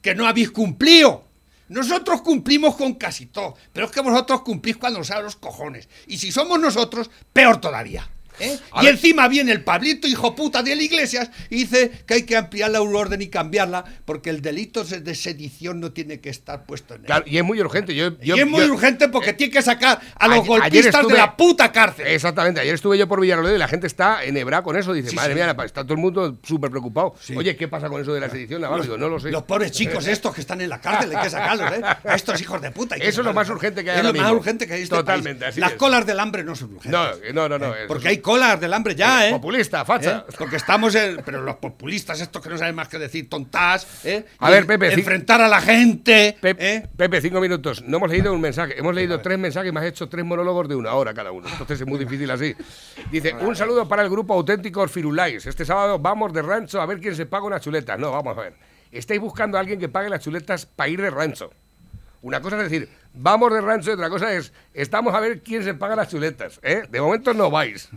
D: que no habéis cumplido. Nosotros cumplimos con casi todo, pero es que vosotros cumplís cuando os los cojones. Y si somos nosotros, peor todavía. ¿Eh? Y
C: ver.
D: encima viene el Pablito, hijo puta de la Iglesias, y dice que hay que ampliar la euroorden y cambiarla, porque el delito de sedición no tiene que estar puesto en él.
C: Claro, y es muy urgente. Yo, yo-
D: y es muy
C: yo-
D: urgente porque tiene que sacar a los
C: ayer-
D: golpistas
C: ayer estuve-
D: de la puta cárcel.
C: Exactamente, ayer estuve yo por Villarroledo y la gente está enhebrada con eso. Dice,
D: Sí,
C: madre
D: sí.
C: mía, está todo el mundo súper preocupado.
D: Sí.
C: Oye, ¿qué pasa con eso de la sedición, Navarro? Digo, no lo sé.
D: Los pobres chicos estos que están en la cárcel, hay que sacarlos, ¿eh? A [LAUGHS] estos hijos de puta.
C: Eso es lo más urgente que hay
D: Es lo más urgente que hay este
C: Totalmente, así
D: Las
C: es.
D: colas del hambre no son urgentes.
C: No, no, no, no. eso
D: Porque hay colas del hambre ya, ¿eh?
C: Populista, facha.
D: ¿Eh? Porque estamos en. Pero los populistas, estos que no saben más que decir tontas, ¿eh?
C: A
D: Y
C: ver, Pepe.
D: Enfrentar a la gente.
C: Pep-
D: ¿eh?
C: Pepe, cinco minutos. No hemos leído un mensaje. Hemos leído tres mensajes y me has hecho tres monólogos de una hora cada uno. Entonces es muy difícil así. Dice, un saludo para el grupo Auténticos Firulais. Este sábado vamos de rancho a ver quién se paga una chuleta. No, vamos a ver. Estáis buscando a alguien que pague las chuletas para ir de rancho. Una cosa es decir, vamos de rancho y otra cosa es, estamos a ver quién se paga las chuletas. ¿eh? De momento no vais.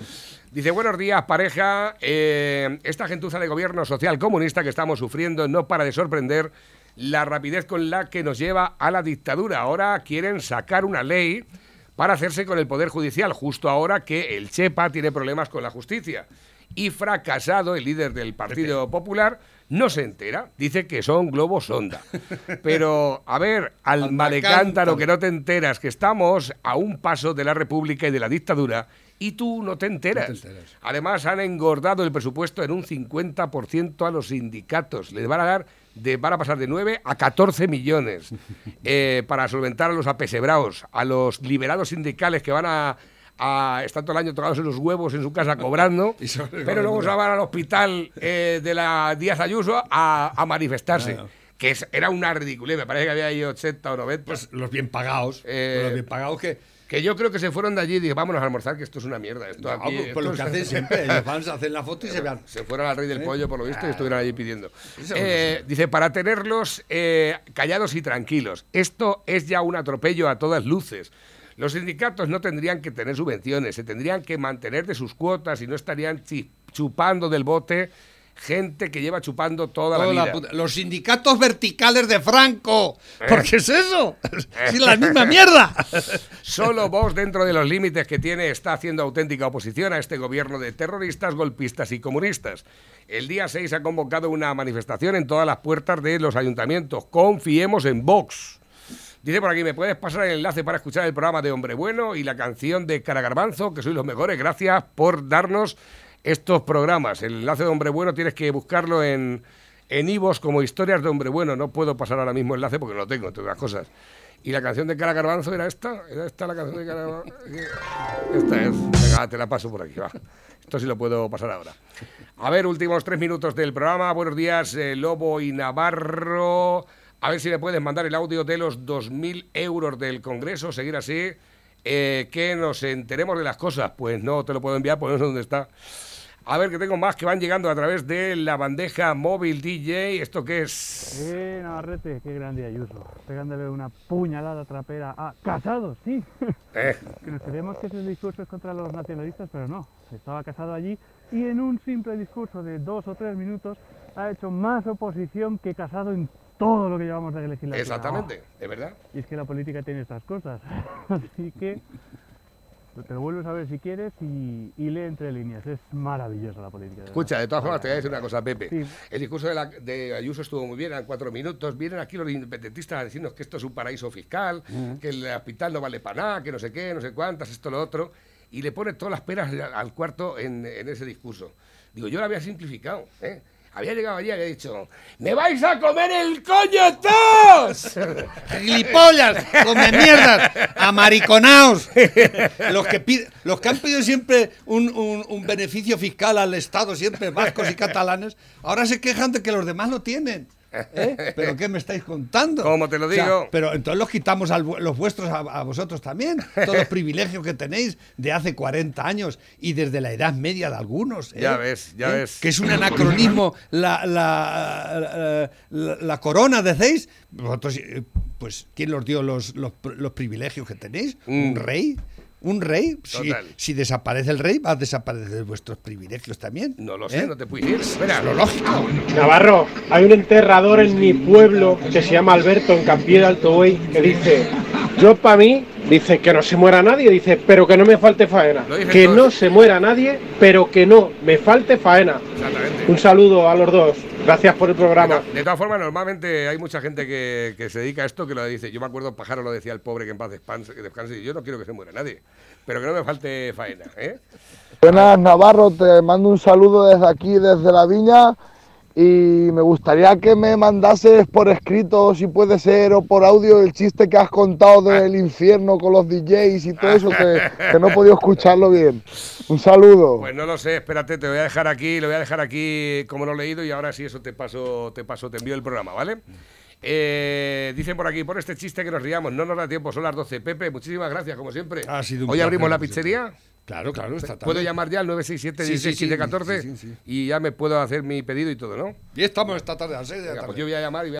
C: [LAUGHS] Dice, buenos días, pareja. Eh, esta gentuza de gobierno social comunista que estamos sufriendo no para de sorprender la rapidez con la que nos lleva a la dictadura. Ahora quieren sacar una ley para hacerse con el Poder Judicial, justo ahora que el Chepa tiene problemas con la justicia. Y fracasado, el líder del Partido Popular, no se entera. Dice que son globos sonda. Pero, a ver, alma
D: Anda,
C: de cántaro,
D: cántaro.
C: que no te enteras, que estamos a un paso de la República y de la dictadura y tú no te enteras.
D: No te enteras.
C: Además, han engordado el presupuesto en un 50% a los sindicatos. Les van a dar, de, van a pasar de 9 a 14 millones [LAUGHS] eh, para solventar a los apesebrados, a los liberados sindicales que van a, a estar todo el año tocados en los huevos en su casa cobrando, [LAUGHS] pero luego se van al hospital eh, de la Díaz Ayuso a, a manifestarse.
D: Claro.
C: Que es- era una ridiculez, me parece que había ahí 80 o 90.
D: Pues los bien pagados.
C: Eh,
D: los bien pagados que.
C: que yo creo que se fueron de allí y dije, vámonos a almorzar, que esto es una mierda. Esto
D: No,
C: aquí,
D: pues,
C: esto
D: lo
C: es-
D: que hacen [LAUGHS] siempre. Ellos van, se hacen la foto y se van.
C: Se fueron al rey del pollo, por lo visto, y estuvieron allí pidiendo. Eh, dice, para tenerlos eh, callados y tranquilos. Esto es ya un atropello a todas luces. Los sindicatos no tendrían que tener subvenciones, se tendrían que mantener de sus cuotas y no estarían chupando del bote gente que lleva chupando toda,
D: Toda
C: la vida.
D: puta- Los sindicatos verticales de Franco.
C: Eh.
D: ¿Por qué es eso? [LAUGHS] Es la misma mierda. [LAUGHS]
C: Solo vos, dentro de los límites que tiene, está haciendo auténtica oposición a este gobierno de terroristas, golpistas y comunistas. El día 6 ha convocado una manifestación en todas las puertas de los ayuntamientos. Confiemos en Vox. Dice por aquí, ¿me puedes pasar el enlace para escuchar el programa de Hombre Bueno y la canción de Cara Garbanzo, que sois los mejores? Gracias por darnos estos programas. El enlace de Hombre Bueno tienes que buscarlo en en Ivos como historias de Hombre Bueno. No puedo pasar ahora mismo el enlace porque no lo tengo, entre otras cosas. Y la canción de Cara Garbanzo era esta. ¿Era esta la canción de Cara Garbanzo? Esta es. Venga, te la paso por aquí, va. Esto sí lo puedo pasar ahora. A ver, últimos tres minutos del programa. Buenos días, eh, Lobo y Navarro. A ver si me puedes mandar el audio de los 2.000 euros del Congreso. Seguir así. eh, que nos enteremos de las cosas. Pues no te lo puedo enviar, pues no sé dónde está. A ver, que tengo más que van llegando a través de la bandeja móvil DJ. ¿Esto qué es?
I: Eh, Navarrete, qué grande Ayuso. Pegándole una puñalada trapera a Casado, sí.
C: Eh, [LAUGHS]
I: que nos creemos que ese discurso es contra los nacionalistas, pero no. Estaba casado allí y en un simple discurso de dos o tres minutos ha hecho más oposición que casado en todo lo que llevamos de legislatura.
C: exactamente, de verdad.
I: Y es que la política tiene estas cosas. [LAUGHS] Así que te lo vuelves a ver si quieres y, y lee entre líneas. Es maravillosa la política. de
C: Escucha, de todas formas te voy a decir una cosa, Pepe.
I: Sí.
C: El discurso de, la- de Ayuso estuvo muy bien, eran cuatro minutos. Vienen aquí los independentistas a decirnos que esto es un paraíso fiscal, que el hospital no vale para nada, que no sé qué, no sé cuántas, esto, lo otro. Y le pone todas las peras al, al cuarto en, en ese discurso. Digo, yo lo había simplificado, ¿eh? Había llegado allí y había dicho, ¡me vais a comer el coño todos! [LAUGHS]
D: ¡Gilipollas! ¡Come mierdas! ¡Amariconaos! Los que, pide- los que han pedido siempre un, un- un beneficio fiscal al Estado, siempre vascos y catalanes, ahora se quejan de que los demás lo tienen. ¿Eh? ¿Pero qué me estáis contando?
C: ¿Cómo te lo
D: O sea,
C: digo?
D: pero entonces los quitamos al los vuestros a, a vosotros también. Todos los [LAUGHS] privilegios que tenéis de hace 40 años y desde la edad media de algunos. ¿eh?
C: Ya ves, ya ves.
D: Que es un anacronismo la, la, la- la- la corona, decéis. Vosotros, eh, pues, ¿quién os dio los, los, los privilegios que tenéis? ¿Un
C: Mm.
D: rey? ¿Un rey? Si, desaparece el rey, va a desaparecer vuestros privilegios también.
C: No lo sé,
D: ¿eh?
C: no te puedo decir. Espera,
D: Lo lógico.
J: Navarro, hay un enterrador en mi pueblo que se llama Alberto en Campié de Alto Buey que dice, yo para mí, dice que no se muera nadie, dice, pero que no me falte faena. Que
C: todos.
J: no se muera nadie, pero que no me falte faena.
C: Exactamente.
J: Un saludo a los dos. Gracias por el programa.
C: de todas formas, normalmente hay mucha gente que, que se dedica a esto que lo dice. Yo me acuerdo, Pájaro lo decía el pobre que en paz descanse, que descanse. y Yo no quiero que se muera nadie, pero que no me falte faena. ¿eh?
K: Buenas Navarro, te mando un saludo desde aquí, desde la viña y me gustaría que me mandases por escrito, si puede ser, o por audio el chiste que has contado del infierno con los DJs y todo eso, que, que no he podido escucharlo bien. Un saludo.
C: Pues no lo sé, espérate, te voy a dejar aquí, lo voy a dejar aquí como lo he leído y ahora sí eso te paso, te paso, te envío el programa, ¿vale? Eh, dicen por aquí, por este chiste que nos riamos, no nos da tiempo, son las 12. Pepe, muchísimas gracias, como siempre.
D: Ha sido un
C: Hoy
D: placer,
C: abrimos la pizzería.
D: Claro, claro, esta tarde.
C: Puedo llamar ya al 967
D: Sí, sí,
C: 16
D: sí,
C: 15 14
D: sí, sí, sí.
C: y ya me puedo hacer mi pedido y todo, ¿no?
D: Y estamos esta tarde a las 6 de la
C: Venga,
D: tarde.
C: pues yo voy a llamar y voy a